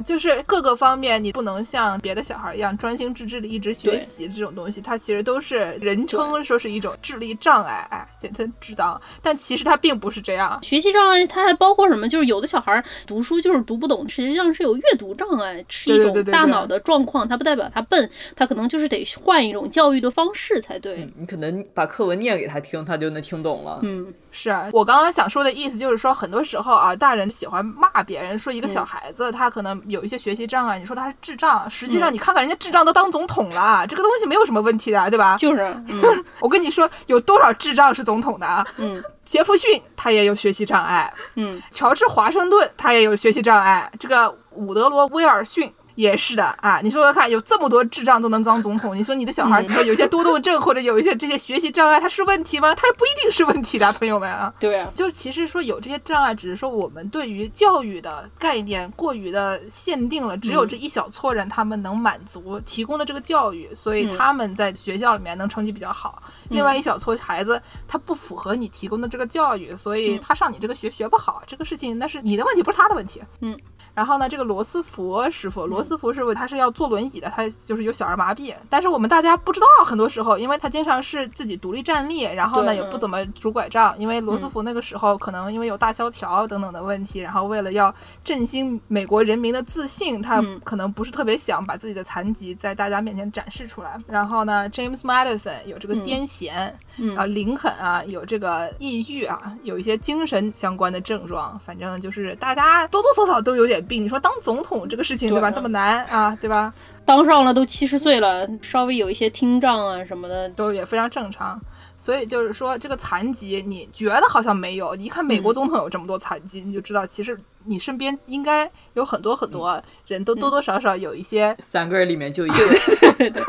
就是各个方面你不能像别的小孩一样专心致志的一直学习这种东西，它其实都是人称说是一种智力障碍，哎，简称智障。但其实它并不是这样。学习障碍它还包括什么？就是有的小孩儿读书就是读不懂，实际上是有阅读障碍，是一种大脑的状况，它不代表他笨，他可能就是得换一种教育的方式才对。你可能把课文念给他听，他就能听懂了。嗯，是啊，我刚刚想说的意思就是说，很多时候啊，大人喜欢骂别人，说一个小孩子、他可能有一些学习障碍，你说他是智障，实际上你看看人家智障都当总统了，这个东西没有什么问题的，对吧？就是，嗯 我跟你说，有多少智障是总统的啊？嗯杰弗逊他也有学习障碍，嗯，乔治华盛顿他也有学习障碍，这个伍德罗威尔逊。也是的啊，你说说看，有这么多智障都能当总统，你说你的小孩嗯有些多动症或者有一些这些学习障碍，他是问题吗？他不一定是问题的，朋友们啊。对啊，就其实说有这些障碍，只是说我们对于教育的概念过于的限定了，只有这一小撮人他们能满足提供的这个教育，所以他们在学校里面能成绩比较好。另外一小撮孩子他不符合你提供的这个教育，所以他上你这个学学不好，这个事情那是你的问题，不是他的问题。嗯。然后呢，这个罗斯福师傅，罗斯斯福是不是他是要坐轮椅的，他就是有小儿麻痹。但是我们大家不知道，很多时候，因为他经常是自己独立站立，然后呢也不怎么拄拐杖，因为罗斯福那个时候可能因为有大萧条等等的问题，然后为了要振兴美国人民的自信，他嗯可能不是特别想把自己的残疾在大家面前展示出来。然后呢，James Madison 有这个癫痫，嗯啊，林肯啊有这个抑郁啊，有一些精神相关的症状，反正就是大家多多少少都有点病。你说当总统这个事情对吧，这么难啊，对吧？当上了都七十岁了，稍微有一些听障啊什么的，都也非常正常。所以就是说，这个残疾你觉得好像没有，你一看美国总统有这么多残疾，你就知道其实你身边应该有很多很多人都多多少少有一些，三个人里面就一个。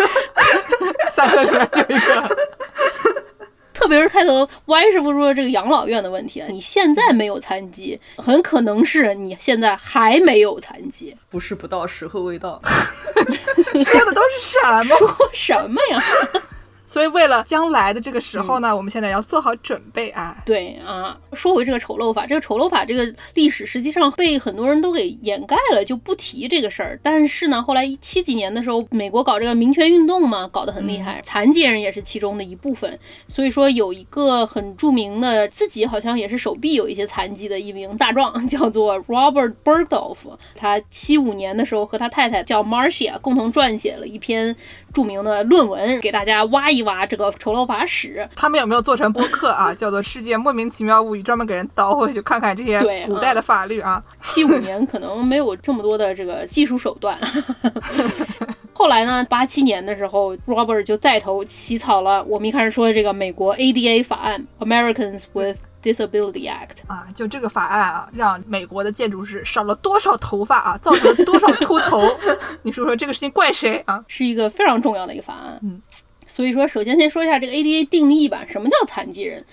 三个里面就一个。特别是开头歪师傅说这个养老院的问题啊，你现在没有残疾，很可能是你现在还没有残疾，不是不到，时候未到。说的都是什么？什么呀？所以为了将来的这个时候呢，我们现在要做好准备啊。对啊，说回这个丑陋法，这个丑陋法这个历史实际上被很多人都给掩盖了，就不提这个事儿。但是呢，后来七几年的时候，美国搞这个民权运动嘛，搞得很厉害，残疾人也是其中的一部分。所以说有一个很著名的，自己好像也是手臂有一些残疾的一名大壮，叫做 Robert Burgdorf，。他七五年的时候和他太太叫 Marcia 共同撰写了一篇著名的论文，给大家挖一挖这个丑陋法史。他们有没有做成播客啊？叫做《世界莫名其妙物语》，专门给人倒回去看看这些古代的法律啊。七五年可能没有这么多的这个技术手段。后来呢，八七年的时候，Robert 就带头起草了我们一开始说的这个美国 ADA 法案 （Americans with Disability Act）。啊，就这个法案啊，让美国的建筑师少了多少头发啊，造成了多少秃头？你说说这个事情怪谁啊？是一个非常重要的一个法案。嗯，所以说，首先先说一下这个 ADA 定义吧。什么叫残疾人？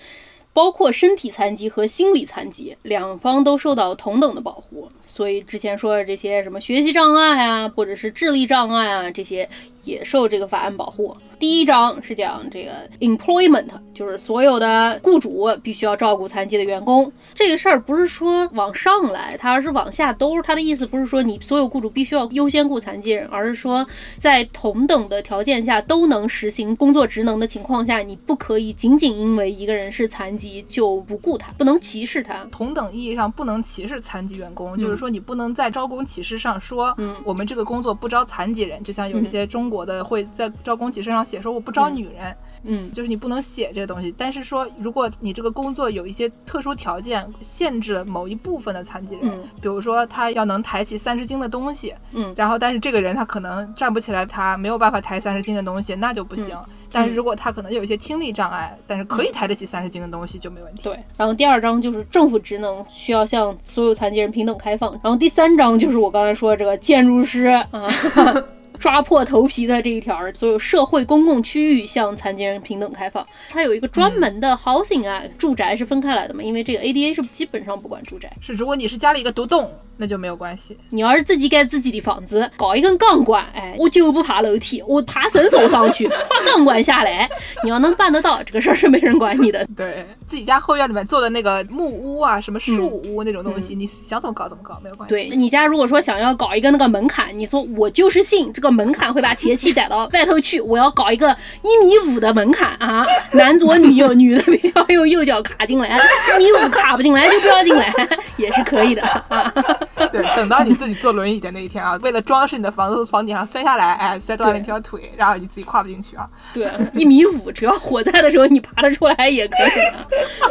包括身体残疾和心理残疾，两方都受到同等的保护。所以之前说的这些什么学习障碍啊，或者是智力障碍啊，这些也受这个法案保护。第一章是讲这个 employment，就是所有的雇主必须要照顾残疾的员工。这个事儿不是说往上来，它而是往下兜。它的意思不是说你所有雇主必须要优先雇残疾人，而是说在同等的条件下都能实行工作职能的情况下，你不可以仅仅因为一个人是残疾就不顾他，不能歧视他。同等意义上不能歧视残疾员工，就是说你不能在招工启事上说，嗯我们这个工作不招残疾人，就像有一些中国的会在招工启事上写说我不招女人，嗯就是你不能写这个东西。但是说，如果你这个工作有一些特殊条件限制了某一部分的残疾人，嗯比如说他要能抬起三十斤的东西，嗯然后但是这个人他可能站不起来，他没有办法抬三十斤的东西，那就不行。嗯但是如果他可能有一些听力障碍，但是可以抬得起三十斤的东西就没问题。对，然后第二章就是政府职能需要向所有残疾人平等开放，然后第三章就是我刚才说的这个建筑师啊。抓破头皮的这一条，所有社会公共区域向残疾人平等开放。它有一个专门的 housing 啊，住宅是分开来的嘛，因为这个 ADA 是基本上不管住宅。是，如果你是家里一个独栋，那就没有关系。你要是自己盖自己的房子，搞一根钢管，哎，我就不爬楼梯，我爬绳索上去，画钢管下来，你要能办得到，这个事儿是没人管你的。对自己家后院里面做的那个木屋啊，什么树屋那种东西，你想怎么搞怎么搞，没有关系。对你家如果说想要搞一个那个门槛，你说我就是信这个门槛会把邪气逮到外头去，我要搞一个一米五的门槛啊，男左女右，女的必须要用右脚卡进来，一米五卡不进来就不要进来，也是可以的啊。对，等到你自己坐轮椅的那一天啊，为了装饰你的房子，房顶上摔下来，哎，摔断了一条腿，然后你自己跨不进去啊。对，一米五，只要火灾的时候你爬得出来也可以啊。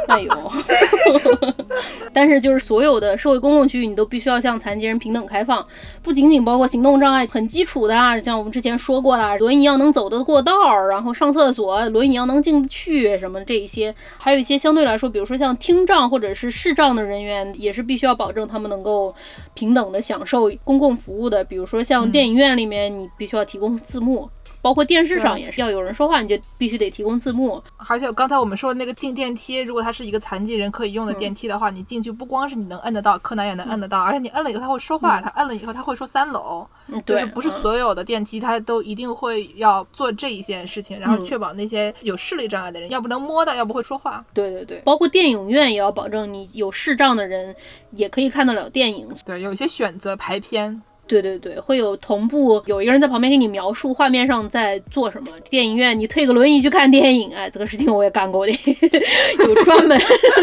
哎呦，但是就是所有的社会公共区域，你都必须要向残疾人平等开放，不仅仅包括行动障碍很基础的啊，像我们之前说过的，轮椅要能走得过道儿，然后上厕所轮椅要能进得去什么这一些，还有一些相对来说，比如说像听障或者是视障的人员，也是必须要保证他们能够平等的享受公共服务的，比如说像电影院里面，你必须要提供字幕。包括电视上也是要有人说话，你就必须得提供字幕。而且刚才我们说的那个进电梯，如果它是一个残疾人可以用的电梯的话，你进去不光是你能摁得到，柯南也能摁得到，而且你摁了以后他会说话，他摁了以后他会说三楼，就是不是嗯所有的电梯它都一定会要做这一件事情，然后嗯确保那些有视力障碍的人，要不能摸到，要不会说话。对对对，包括电影院也要保证你有视障的人也可以看得了电影。对，有一些选择排片。对对对，会有同步，有一个人在旁边给你描述画面上在做什么。电影院你推个轮椅去看电影，哎，这个事情我也干过的，有专门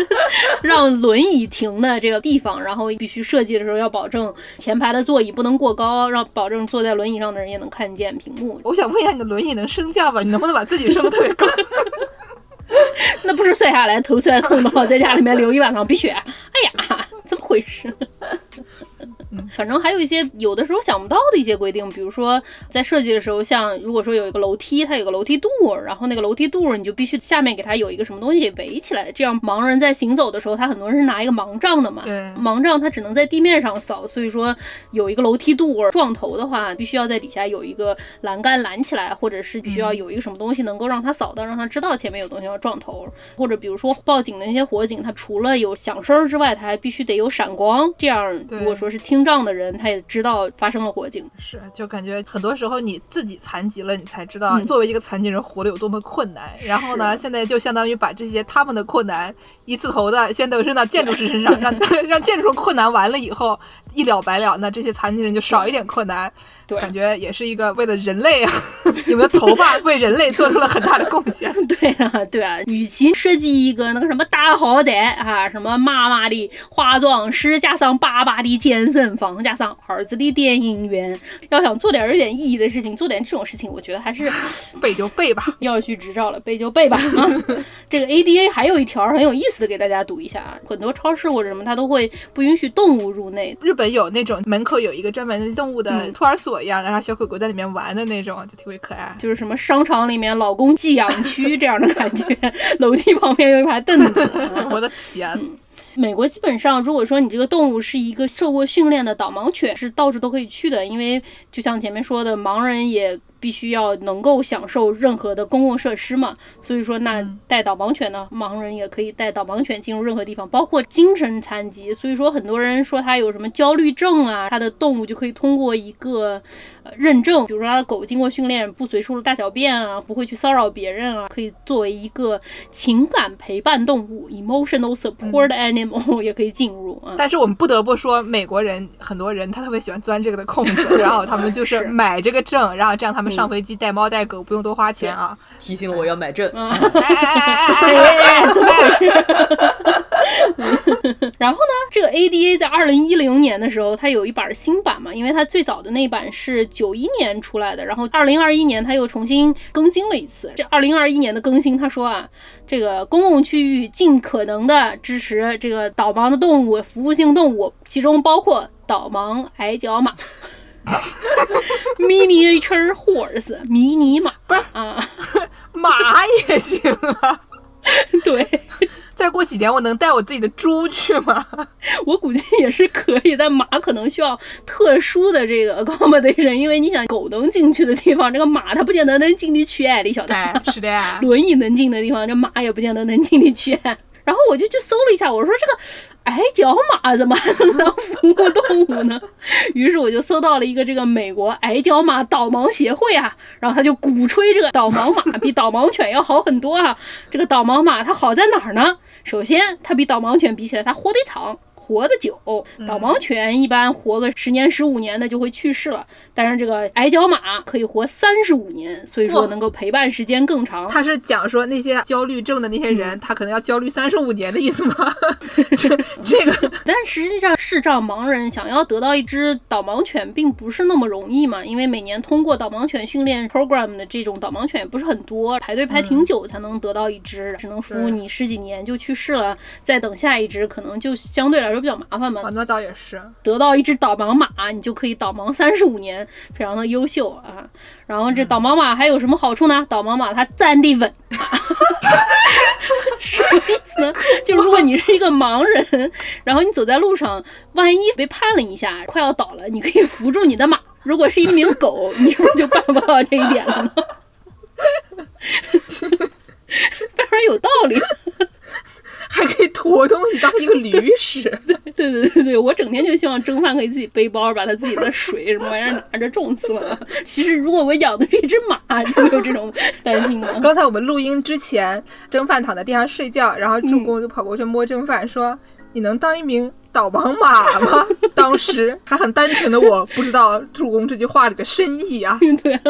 让轮椅停的这个地方，然后必须设计的时候要保证前排的座椅不能过高，让保证坐在轮椅上的人也能看见屏幕。我想问一下，你的轮椅能升降吗？你能不能把自己升得特别高？那不是摔下来头摔痛的话，在家里面流一晚上鼻血。哎呀，怎么回事？反正还有一些有的时候想不到的一些规定，比如说在设计的时候，像如果说有一个楼梯，它有个楼梯度，然后那个楼梯度你就必须下面给它有一个什么东西给围起来，这样盲人在行走的时候，他很多人是拿一个盲杖的嘛，盲杖它只能在地面上扫，所以说有一个楼梯度撞头的话，必须要在底下有一个栏杆拦起来，或者是必须要有一个什么东西能够让他扫到，让他知道前面有东西要撞头，或者比如说报警的那些火警，它除了有响声之外，它还必须得有闪光，这样如果说是听障的人，他也知道发生了火警。是，就感觉很多时候你自己残疾了，你才知道作为一个残疾人活得有多么困难。然后呢，现在就相当于把这些他们的困难一次头的先都扔到建筑师身上，让 让建筑困难完了以后一了百了，那这些残疾人就少一点困难。对，感觉也是一个为了人类啊，你们的头发为人类做出了很大的贡献。对啊，对啊，与其设计一个那个什么大豪宅啊，什么妈妈的化妆师加上爸爸的健身房加上儿子的电影院，要想做点有点意义的事情，做点这种事情，我觉得还是 背就背吧，要去执照了，背就背吧啊。这个 ADA 还有一条很有意思的，给大家读一下啊，很多超市或者什么，它都会不允许动物入内。日本有那种门口有一个专门的动物的托儿所一样的，让小狗狗在里面玩的那种，就特别可爱。就是什么商场里面老公寄养区这样的感觉，楼梯旁边有一排凳子。我的天！美国基本上，如果说你这个动物是一个受过训练的导盲犬，是到处都可以去的，因为就像前面说的，盲人也。必须要能够享受任何的公共设施嘛，所以说那带导盲犬呢，盲人也可以带导盲犬进入任何地方，包括精神残疾。所以说很多人说他有什么焦虑症啊，他的动物就可以通过一个呃认证，比如说他的狗经过训练不随处大小便啊，不会去骚扰别人啊，可以作为一个情感陪伴动物 （emotional support animal） 也可以进入啊。但是我们不得不说，美国人很多人他特别喜欢钻这个的空子，然后他们就是买这个证，然后这样他们。上飞机带猫带狗不用多花钱啊！提醒了我要买证。怎么回事？然后呢？这个 ADA 在二零一零年的时候，它有一版新版嘛？因为它最早的那版是九一年出来的，然后二零二一年它又重新更新了一次。这二零二一年的更新，他说啊，这个公共区域尽可能的支持这个导盲的动物，服务性动物，其中包括导盲矮脚马。Miniature horse，迷你马不是啊，马也行啊。对，再过几年我能带我自己的猪去吗？我估计也是可以，但马可能需要特殊的这个 accommodation，因为你想狗能进去的地方，这个马它不见得能进得去。李小戴，是的呀，轮椅能进的地方，这马也不见得能进得去。然后我就去搜了一下，我说这个矮脚马怎么还能当 服务动物呢？于是我就搜到了一个这个美国矮脚马导盲协会啊，然后他就鼓吹这个导盲马比导盲犬要好很多啊。这个导盲马它好在哪儿呢？首先它比导盲犬比起来，它活得长。活得久，导盲犬一般活个十年、十五年的就会去世了，但是这个矮脚马可以活三十五年，所以说能够陪伴时间更长。他是讲说那些焦虑症的那些人，他可能要焦虑三十五年的意思吗？这这个，但实际上视障盲人想要得到一只导盲犬并不是那么容易嘛，因为每年通过导盲犬训练 program 的这种导盲犬也不是很多，排队排挺久才能得到一只，只能服务你十几年就去世了，再等下一只可能就相对来说。比较麻烦嘛，那倒也是。得到一只导盲马，你就可以导盲三十五年，非常的优秀啊。然后这导盲马还有什么好处呢？导盲马它站立稳，什么意思呢？就如果你是一个盲人，然后你走在路上，万一被绊了一下，快要倒了，你可以扶住你的马。如果是一名狗，你是不是就办不到这一点了呢？非常有道理。还可以驮东西当一个驴 使，对对对对对，我整天就希望蒸饭可以自己背包，把他自己的水什么玩意儿拿着重次嘛。其实如果我养的是一只马，就没有这种担心了。刚才我们录音之前，蒸饭躺在地上睡觉，然后助攻就跑过去摸蒸饭，说：“你能当一名。”导盲马吗？当时还很单纯的我不知道助攻这句话里的深意啊。对啊。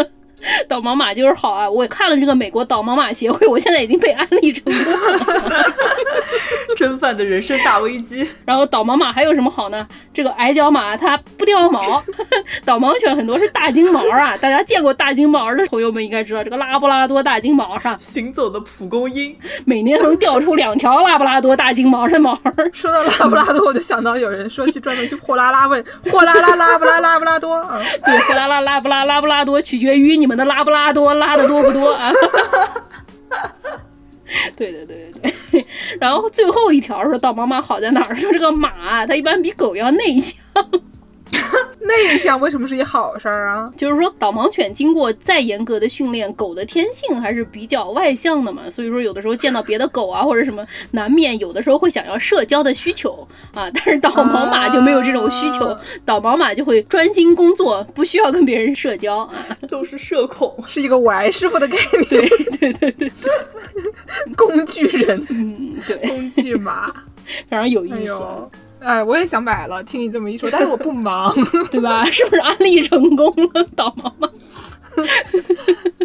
导盲马就是好啊！我看了这个美国导盲马协会，我现在已经被安利成功了。真犯的人生大危机。然后导盲马还有什么好呢？这个矮脚马它不掉毛，导盲犬很多是大金毛啊！大家见过大金毛的朋友们应该知道，这个拉布拉多大金毛啊，行走的蒲公英，每年能掉出两条拉布拉多大金毛的毛。说到拉布拉多，我就想到有人说去专门去货拉拉问货拉拉拉布拉拉布拉多啊，对，货拉拉拉布拉拉布拉多取决于你们那拉布拉多拉的多不多 啊。对对对对对，然后最后一条说导盲马好在哪儿？说这个马它一般比狗要内向。内向为什么是一好事儿啊？就是说，导盲犬经过再严格的训练，狗的天性还是比较外向的嘛。所以说，有的时候见到别的狗啊，或者什么，难免有的时候会想要社交的需求啊。但是导盲马就没有这种需求，导盲马就会专心工作，不需要跟别人社交啊。都是社恐，是一个我爱师傅的概念。对对对对，工具人，嗯，对，工具马，非常有意思。哎，我也想买了。听你这么一说，但是我不忙，对吧？是不是安利成功了？导盲吗。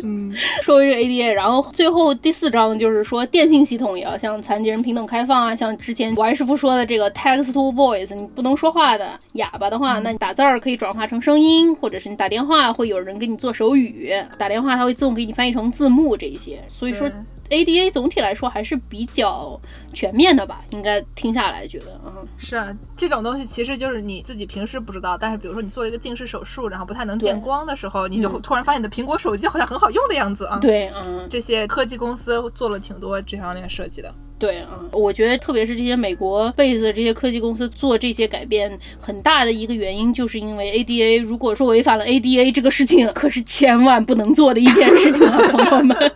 嗯，说回这 ADA，然后最后第四章就是说电信系统也要向残疾人平等开放啊。像之前我爱师傅说的这个 text to voice，你不能说话的哑巴的话，那你打字儿可以转化成声音，或者是你打电话会有人给你做手语，打电话它会自动给你翻译成字幕这一些。所以说。ADA 总体来说还是比较全面的吧，应该听下来觉得，嗯，是啊，这种东西其实就是你自己平时不知道，但是比如说你做了一个近视手术，然后不太能见光的时候，你就突然发现你的苹果手机好像很好用的样子啊。对，嗯，这些科技公司做了挺多这方面设计的。对，嗯，我觉得特别是这些美国 base 的这些科技公司做这些改变，很大的一个原因就是因为 ADA，如果说违反了 ADA 这个事情，可是千万不能做的一件事情啊，朋友们。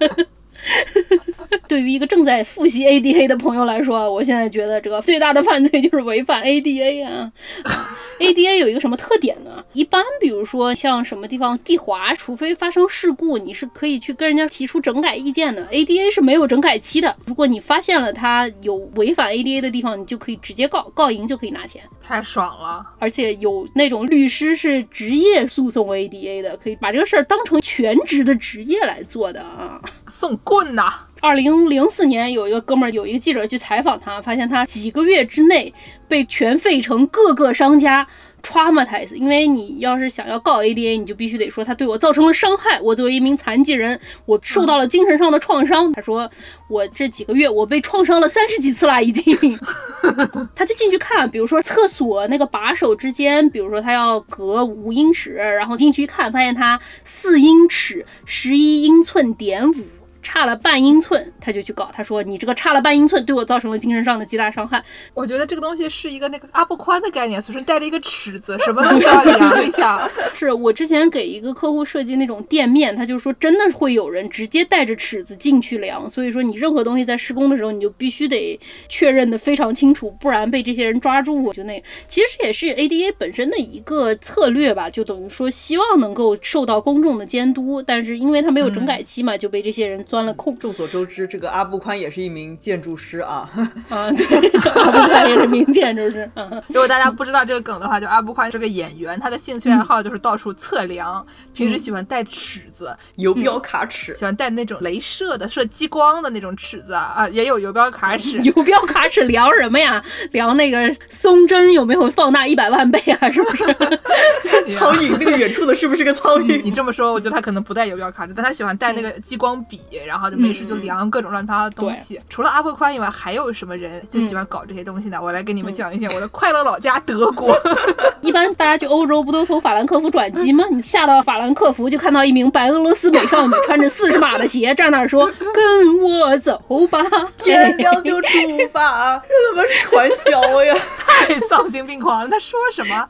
对于一个正在复习 ADA 的朋友来说，我现在觉得这个最大的犯罪就是违反 ADA 啊。ADA 有一个什么特点呢？一般比如说像什么地方地滑，除非发生事故，你是可以去跟人家提出整改意见的。ADA 是没有整改期的。如果你发现了他有违反 ADA 的地方，你就可以直接告，告赢就可以拿钱，太爽了。而且有那种律师是职业诉讼 ADA 的，可以把这个事儿当成全职的职业来做的啊。送棍呐！二零零四年有一个哥们儿，有一个记者去采访他，发现他几个月之内被全费城各个商家 traumatize。因为你要是想要告 ADA，你就必须得说他对我造成了伤害。我作为一名残疾人，我受到了精神上的创伤。他说我这几个月我被创伤了三十几次了，已经。他就进去看，比如说厕所那个把手之间，比如说他要隔五英尺，然后进去一看，发现他四英尺十一英寸点五。差了半英寸，他就去搞。他说：“你这个差了半英寸，对我造成了精神上的极大伤害。”我觉得这个东西是一个那个阿布宽的概念，随身带着一个尺子，什么东西要量一下。是我之前给一个客户设计那种店面，他就说真的会有人直接带着尺子进去量。所以说你任何东西在施工的时候，你就必须得确认的非常清楚，不然被这些人抓住就那。其实也是 ADA 本身的一个策略吧，就等于说希望能够受到公众的监督，但是因为他没有整改期嘛，就被这些人。钻了空。众所周知，这个阿布宽也是一名建筑师啊。啊，对，阿布宽也是名建筑师。如果大家不知道这个梗的话，就阿布宽是个演员，他的兴趣爱好就是到处测量，平时喜欢带尺子，游标卡尺，喜欢带那种镭射的、射激光的那种尺子啊啊，也有游标卡尺。游标卡尺量什么呀？量那个松针有没有放大一百万倍啊？是不是？苍蝇那个远处的是不是个苍蝇？你这么说，我觉得他可能不带游标卡尺，但他喜欢带那个激光笔。然后就没事就量各种乱七八糟的东西。除了阿布宽以外，还有什么人就喜欢搞这些东西呢？我来给你们讲一讲我的快乐老家德国。一般大家去欧洲不都从法兰克福转机吗？你下到法兰克福就看到一名白俄罗斯美少女，穿着四十码的鞋站那儿说：“跟我走吧，天亮就出发。”这他妈是传销呀！太丧心病狂了。他说什么？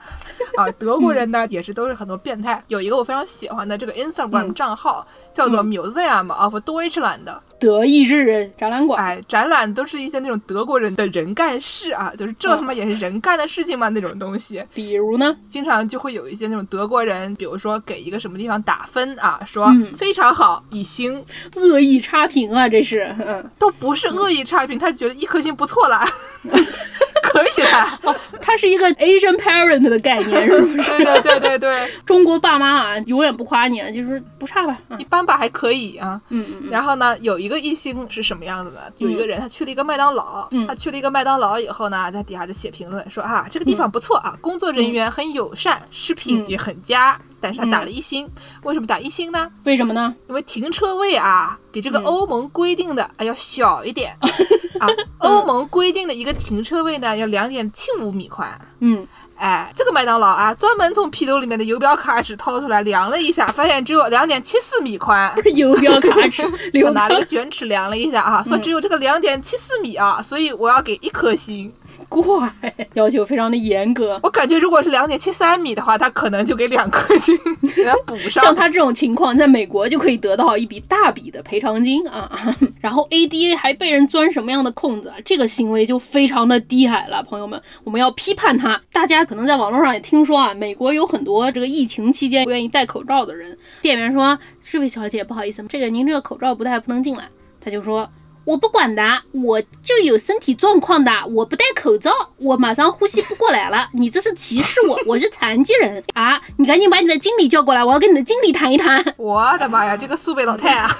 啊，德国人呢也是都是很多变态。有一个我非常喜欢的这个 Instagram 账号叫做 Museum of Deutschland，德意志人展览馆。哎，展览都是一些那种德国人的人干事啊，就是这他妈也是人干的事情吗？那种东西。比如呢，经常就会有一些那种德国人，比如说给一个什么地方打分啊，说非常好，一星，恶意差评啊，这是，嗯，都不是恶意差评，他觉得一颗星不错了。可以 哦，他它是一个 Asian parent 的概念，是不是？对对对对对，中国爸妈啊，永远不夸你，就是不差吧？一般吧，还可以啊。嗯嗯嗯。然后呢，有一个一星是什么样子的？有一个人他去了一个麦当劳，他去了一个麦当劳以后呢，在底下就写评论说啊，这个地方不错啊，工作人员很友善，食品也很佳。但是他打了一星，为什么打一星呢？为什么呢？因为停车位啊，比这个欧盟规定的啊要小一点 啊。欧盟规定的一个停车位呢，要两点七五米宽。嗯，哎，这个麦当劳啊，专门从皮兜里面的游标卡尺掏出来量了一下，发现只有两点七四米宽。游标卡尺，我拿了个卷尺量了一下啊，说只有这个两点七四米啊，所以我要给一颗星。怪，要求非常的严格。我感觉如果是两点七三米的话，他可能就给两颗星，给他补上。像他这种情况，在美国就可以得到一笔大笔的赔偿金啊。然后 ADA 还被人钻什么样的空子啊？这个行为就非常的低矮了，朋友们，我们要批判他。大家可能在网络上也听说啊，美国有很多这个疫情期间不愿意戴口罩的人。店员说：“这位小姐，不好意思，这个您这个口罩不戴不能进来。”他就说。我不管的，我就有身体状况的，我不戴口罩，我马上呼吸不过来了。你这是歧视我，我是残疾人啊！你赶紧把你的经理叫过来，我要跟你的经理谈一谈。我的妈呀，这个苏北老太啊，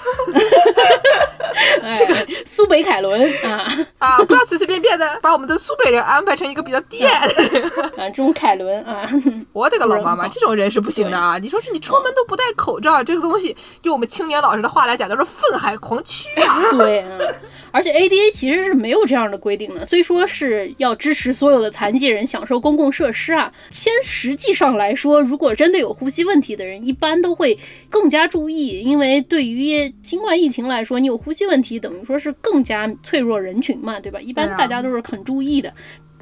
这个苏北凯伦啊啊！不要随随便便的把我们的苏北人安排成一个比较低矮的人啊！这种凯伦啊，我的个老妈妈，这种人是不行的啊！你说是你出门都不戴口罩，这个东西用我们青年老师的话来讲，都是愤海狂驱啊！对啊。而且 ADA 其实是没有这样的规定的，虽说是要支持所有的残疾人享受公共设施啊，先实际上来说，如果真的有呼吸问题的人，一般都会更加注意，因为对于新冠疫情来说，你有呼吸问题，等于说是更加脆弱人群嘛，对吧？一般大家都是很注意的。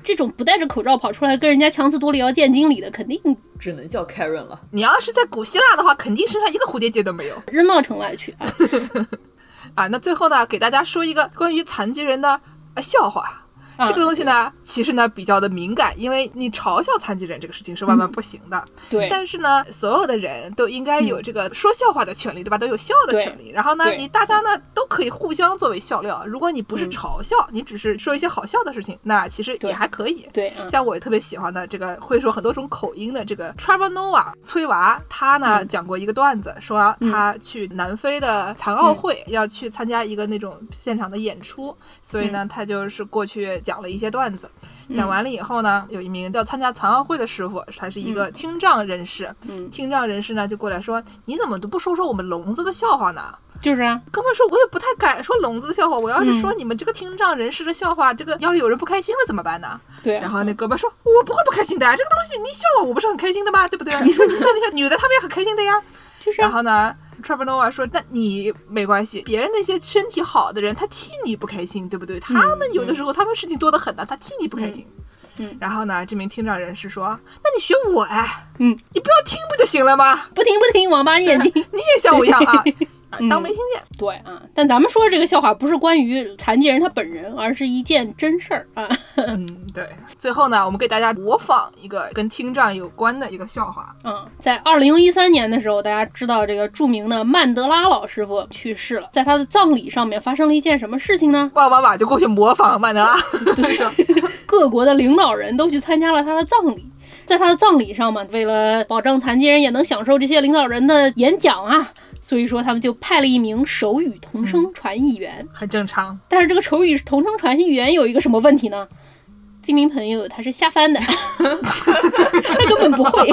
这种不戴着口罩跑出来跟人家强词夺理要见经理的，肯定只能叫 Karen 了。你要是在古希腊的话，肯定身上一个蝴蝶结都没有，扔到城外去啊。啊，那最后呢，给大家说一个关于残疾人的笑话。这个东西呢，其实呢比较的敏感，因为你嘲笑残疾人这个事情是万万不行的。对。但是呢，所有的人都应该有这个说笑话的权利，对吧？都有笑的权利。然后呢，你大家呢都可以互相作为笑料。如果你不是嘲笑，你只是说一些好笑的事情，那其实也还可以。对。像我也特别喜欢的这个会说很多种口音的这个 Trevor Noah 崔娃，他呢讲过一个段子，说他去南非的残奥会要去参加一个那种现场的演出，所以呢，他就是过去讲。了一些段子，讲完了以后呢，有一名要参加残奥会的师傅，他是一个听障人士。嗯，听障人士呢就过来说：“你怎么都不说说我们聋子的笑话呢？”就是啊，哥们说：“我也不太敢说聋子的笑话，我要是说你们这个听障人士的笑话，这个要是有人不开心了怎么办呢？”对。然后那哥们说：“我不会不开心的，这个东西你笑我，我不是很开心的吗？对不对？你说你笑那些女的，她们也很开心的呀。”就是。然后呢？Trevor Noah 说：“但你没关系，别人那些身体好的人，他替你不开心，对不对？他们有的时候他们事情多得很呢，他替你不开心。嗯，然后呢，这名听障人士说：那你学我哎，嗯，你不要听不就行了吗？不听不听，王八眼睛，你也像我一样啊。”当没听见，对啊，但咱们说的这个笑话不是关于残疾人他本人，而是一件真事儿啊。嗯，对。最后呢，我们给大家模仿一个跟听障有关的一个笑话。嗯，在二零一三年的时候，大家知道这个著名的曼德拉老师傅去世了，在他的葬礼上面发生了一件什么事情呢？奥巴马就过去模仿曼德拉，对，各国的领导人都去参加了他的葬礼，在他的葬礼上嘛，为了保障残疾人也能享受这些领导人的演讲啊。所以说，他们就派了一名手语同声传译员，很正常。但是这个手语同声传译员有一个什么问题呢？这名朋友他是瞎翻的，他根本不会。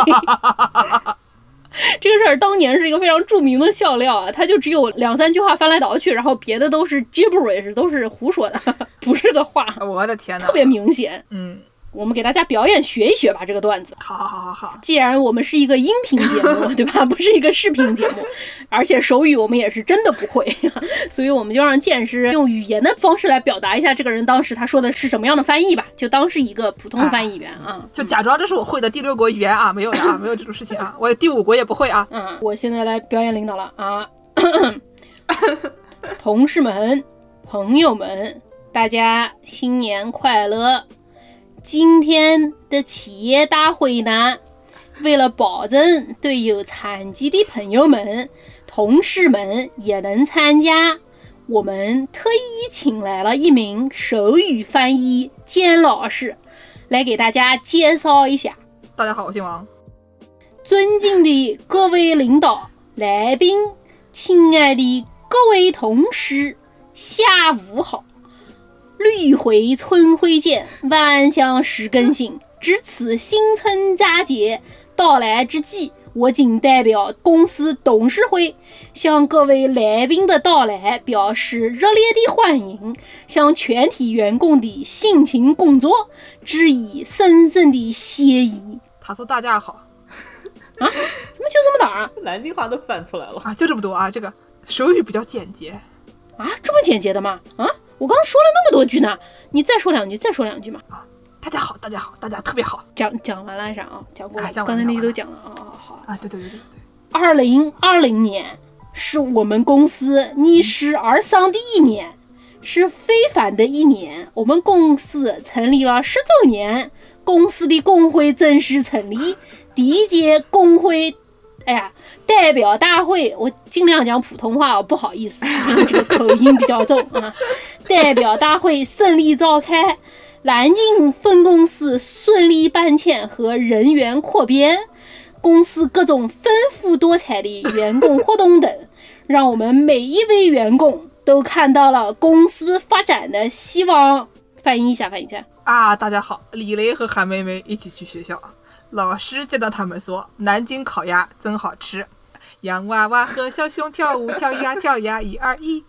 这个事儿当年是一个非常著名的笑料啊，他就只有两三句话翻来倒去，然后别的都是 gibberish，都是胡说的，不是个话。我的天哪，特别明显。嗯。我们给大家表演学一学吧，这个段子。好，好，好，好，好。既然我们是一个音频节目，对吧？不是一个视频节目，而且手语我们也是真的不会，所以我们就让剑师用语言的方式来表达一下这个人当时他说的是什么样的翻译吧，就当是一个普通翻译员啊，就假装这是我会的第六国语言啊，没有的啊，没有这种事情啊，我第五国也不会啊。嗯，我现在来表演领导了啊，同事们、朋友们，大家新年快乐。今天的企业大会呢，为了保证对有残疾的朋友们、同事们也能参加，我们特意请来了一名手语翻译兼老师，来给大家介绍一下。大家好，我姓王。尊敬的各位领导、来宾，亲爱的各位同事，下午好！绿回春晖见，万象时更新。值此新春佳节到来之际，我谨代表公司董事会，向各位来宾的到来表示热烈的欢迎，向全体员工的辛勤工作致以深深的谢意。他说：“大家好。”啊？怎么就这么点儿？南京话都翻出来了啊！就这么多啊！这个手语比较简洁啊？这么简洁的吗？啊？我刚说了那么多句呢，你再说两句，再说两句嘛！啊！大家好，大家好，大家特别好。讲讲完了啥啊？讲过了，刚才那些都讲了啊！好啊！对对对对对。二零二零年是我们公司逆势而上的一年，是非凡的一年。我们公司成立了十周年，公司的工会正式成立。第一届工会，哎呀，代表大会，我尽量讲普通话，不好意思，这个口音比较重啊。代表大会胜利召开，南京分公司顺利搬迁和人员扩编，公司各种丰富多彩的员工活动等，让我们每一位员工都看到了公司发展的希望。翻译一下，翻译一下啊！大家好，李雷和韩梅梅一起去学校。老师见到他们说：“南京烤鸭真好吃。”洋娃娃和小熊跳舞，跳呀跳呀，一二一。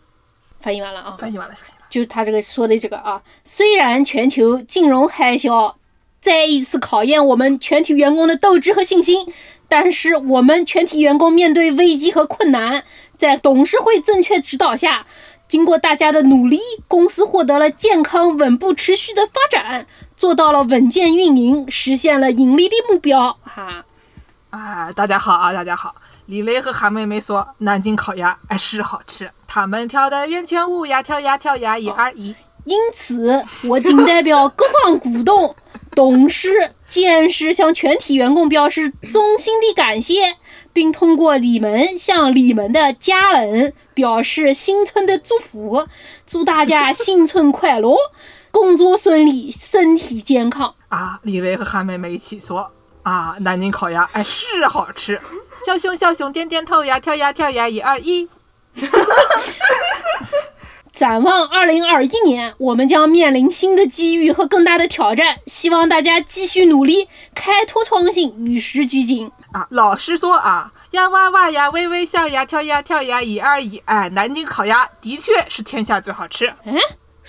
翻译完了啊！翻译完了，翻译完了。就他这个说的这个啊，虽然全球金融海啸再一次考验我们全体员工的斗志和信心，但是我们全体员工面对危机和困难，在董事会正确指导下。经过大家的努力，公司获得了健康、稳步、持续的发展，做到了稳健运营，实现了盈利的目标。哈，啊，大家好啊，大家好！李雷和韩妹妹说，南京烤鸭哎是好吃，他们跳的圆圈舞呀，跳呀跳呀，一二一。因此，我谨代表各方股东、董事、监事向全体员工表示衷心的感谢。并通过你们向你们的家人表示新春的祝福，祝大家新春快乐，工作顺利，身体健康啊！李雷和韩梅梅一起说啊，南京烤鸭哎是好吃，小熊小熊点点头呀，跳呀跳呀，一二一。展望二零二一年，我们将面临新的机遇和更大的挑战，希望大家继续努力，开拓创新，与时俱进啊！老师说啊，洋娃娃呀，微微笑呀，跳呀跳呀，一二一，哎，南京烤鸭的确是天下最好吃。哎，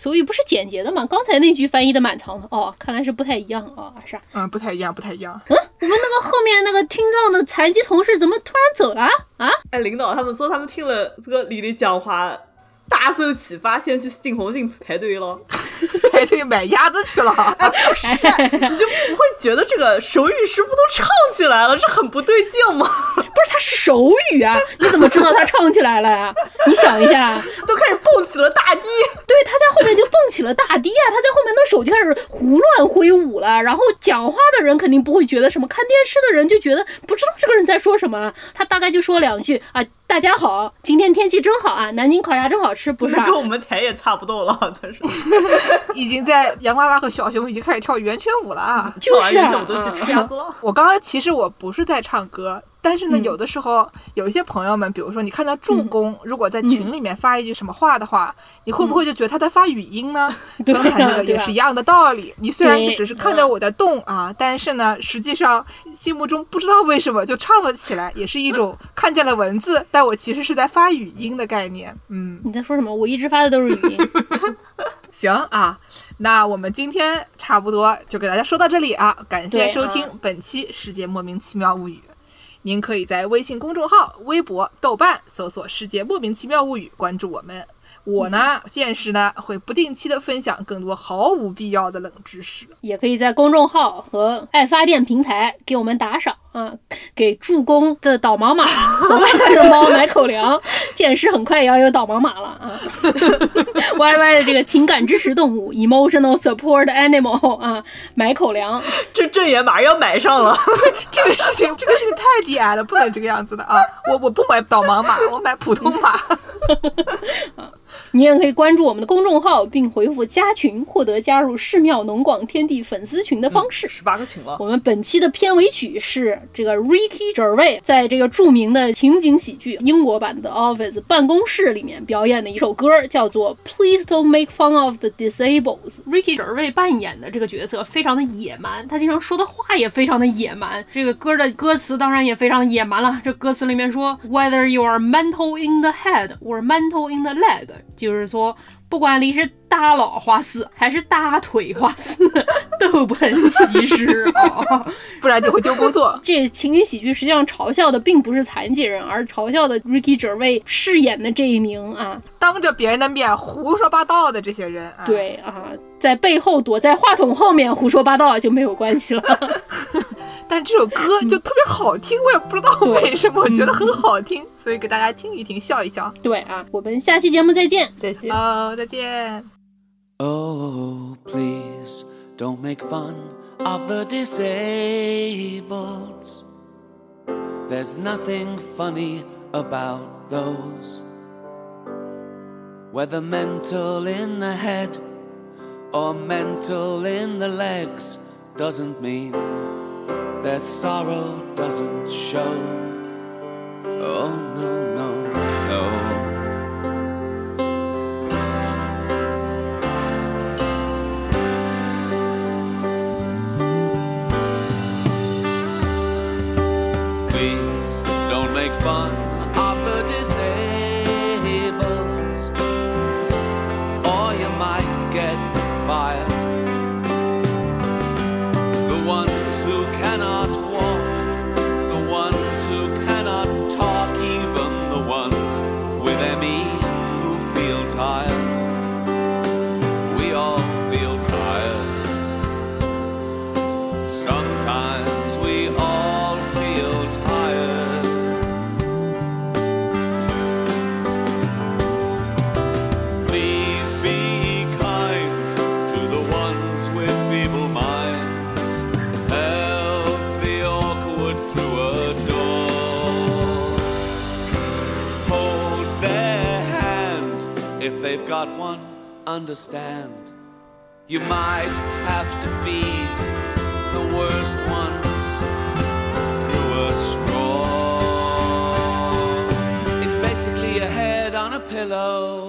手语不是简洁的嘛？刚才那句翻译的蛮长的哦，看来是不太一样哦，是啊嗯，不太一样，不太一样。嗯，我们那个后面那个听障的残疾同事怎么突然走了啊？哎，领导他们说他们听了这个李的讲话。大受启发，先去金鸿信排队了，排队买鸭子去了。不是，你就不会觉得这个手语师傅都唱起来了，这很不对劲吗？不是，他是手语啊，你怎么知道他唱起来了呀？你想一下，都开始蹦起了大堤。对，他在后面就蹦起了大堤啊，他在后面那手就开始胡乱挥舞了。然后讲话的人肯定不会觉得什么，看电视的人就觉得不知道这个人在说什么。他大概就说两句啊。大家好，今天天气真好啊！南京烤鸭真好吃，不是？跟我们台也差不多了，真是。已经在洋娃娃和小熊已经开始跳圆圈舞了啊！就是啊，我都去吃鸭子了。我刚刚其实我不是在唱歌。但是呢，有的时候有一些朋友们，比如说你看到助攻，如果在群里面发一句什么话的话，你会不会就觉得他在发语音呢？刚才那个也是一样的道理。你虽然只是看到我在动啊，但是呢，实际上心目中不知道为什么就唱了起来，也是一种看见了文字，但我其实是在发语音的概念。嗯，你在说什么？我一直发的都是语音。行啊，那我们今天差不多就给大家说到这里啊，感谢收听本期《世界莫名其妙物语》。您可以在微信公众号、微博、豆瓣搜索“世界莫名其妙物语”，关注我们。我呢，见识呢，会不定期的分享更多毫无必要的冷知识。也可以在公众号和爱发电平台给我们打赏啊，给助攻的导盲马 我外卖的猫买口粮。见识很快也要有导盲马了啊！Y Y 的这个情感支持动物 （emotional support animal） 啊，买口粮。这这也马上要买上了。这个事情，这个事情太低矮了，不能这个样子的啊！我我不买导盲马，我买普通马。你也可以关注我们的公众号，并回复“加群”获得加入寺庙农广天地粉丝群的方式。十八个群了。我们本期的片尾曲是这个 Ricky Gervais 在这个著名的情景喜剧英国版的《Office》办公室里面表演的一首歌，叫做 Please Don't Make Fun of the Disabled。Ricky Gervais 扮演的这个角色非常的野蛮，他经常说的话也非常的野蛮。这个歌的歌词当然也非常的野蛮了。这歌词里面说，Whether you are mental in the head or mental in the leg，就是说。不管你是大脑花丝还是大腿花丝，都不能歧视啊，不然就会丢工作。这情景喜剧实际上嘲笑的并不是残疾人，而嘲笑的 Ricky Gervais 饰演的这一名啊，当着别人的面胡说八道的这些人。对啊，在背后躲在话筒后面胡说八道就没有关系了。但这首歌就特别好听，我也不知道为什么，我觉得很好听，所以给大家听一听，笑一笑。对啊，我们下期节目再见，再见。好，再见。Oh, please don't make fun of the disabled. There's nothing funny about those. Whether mental in the head or mental in the legs doesn't mean their sorrow doesn't show. Oh, no, no, no. Understand. You might have to feed the worst ones through a straw. It's basically a head on a pillow.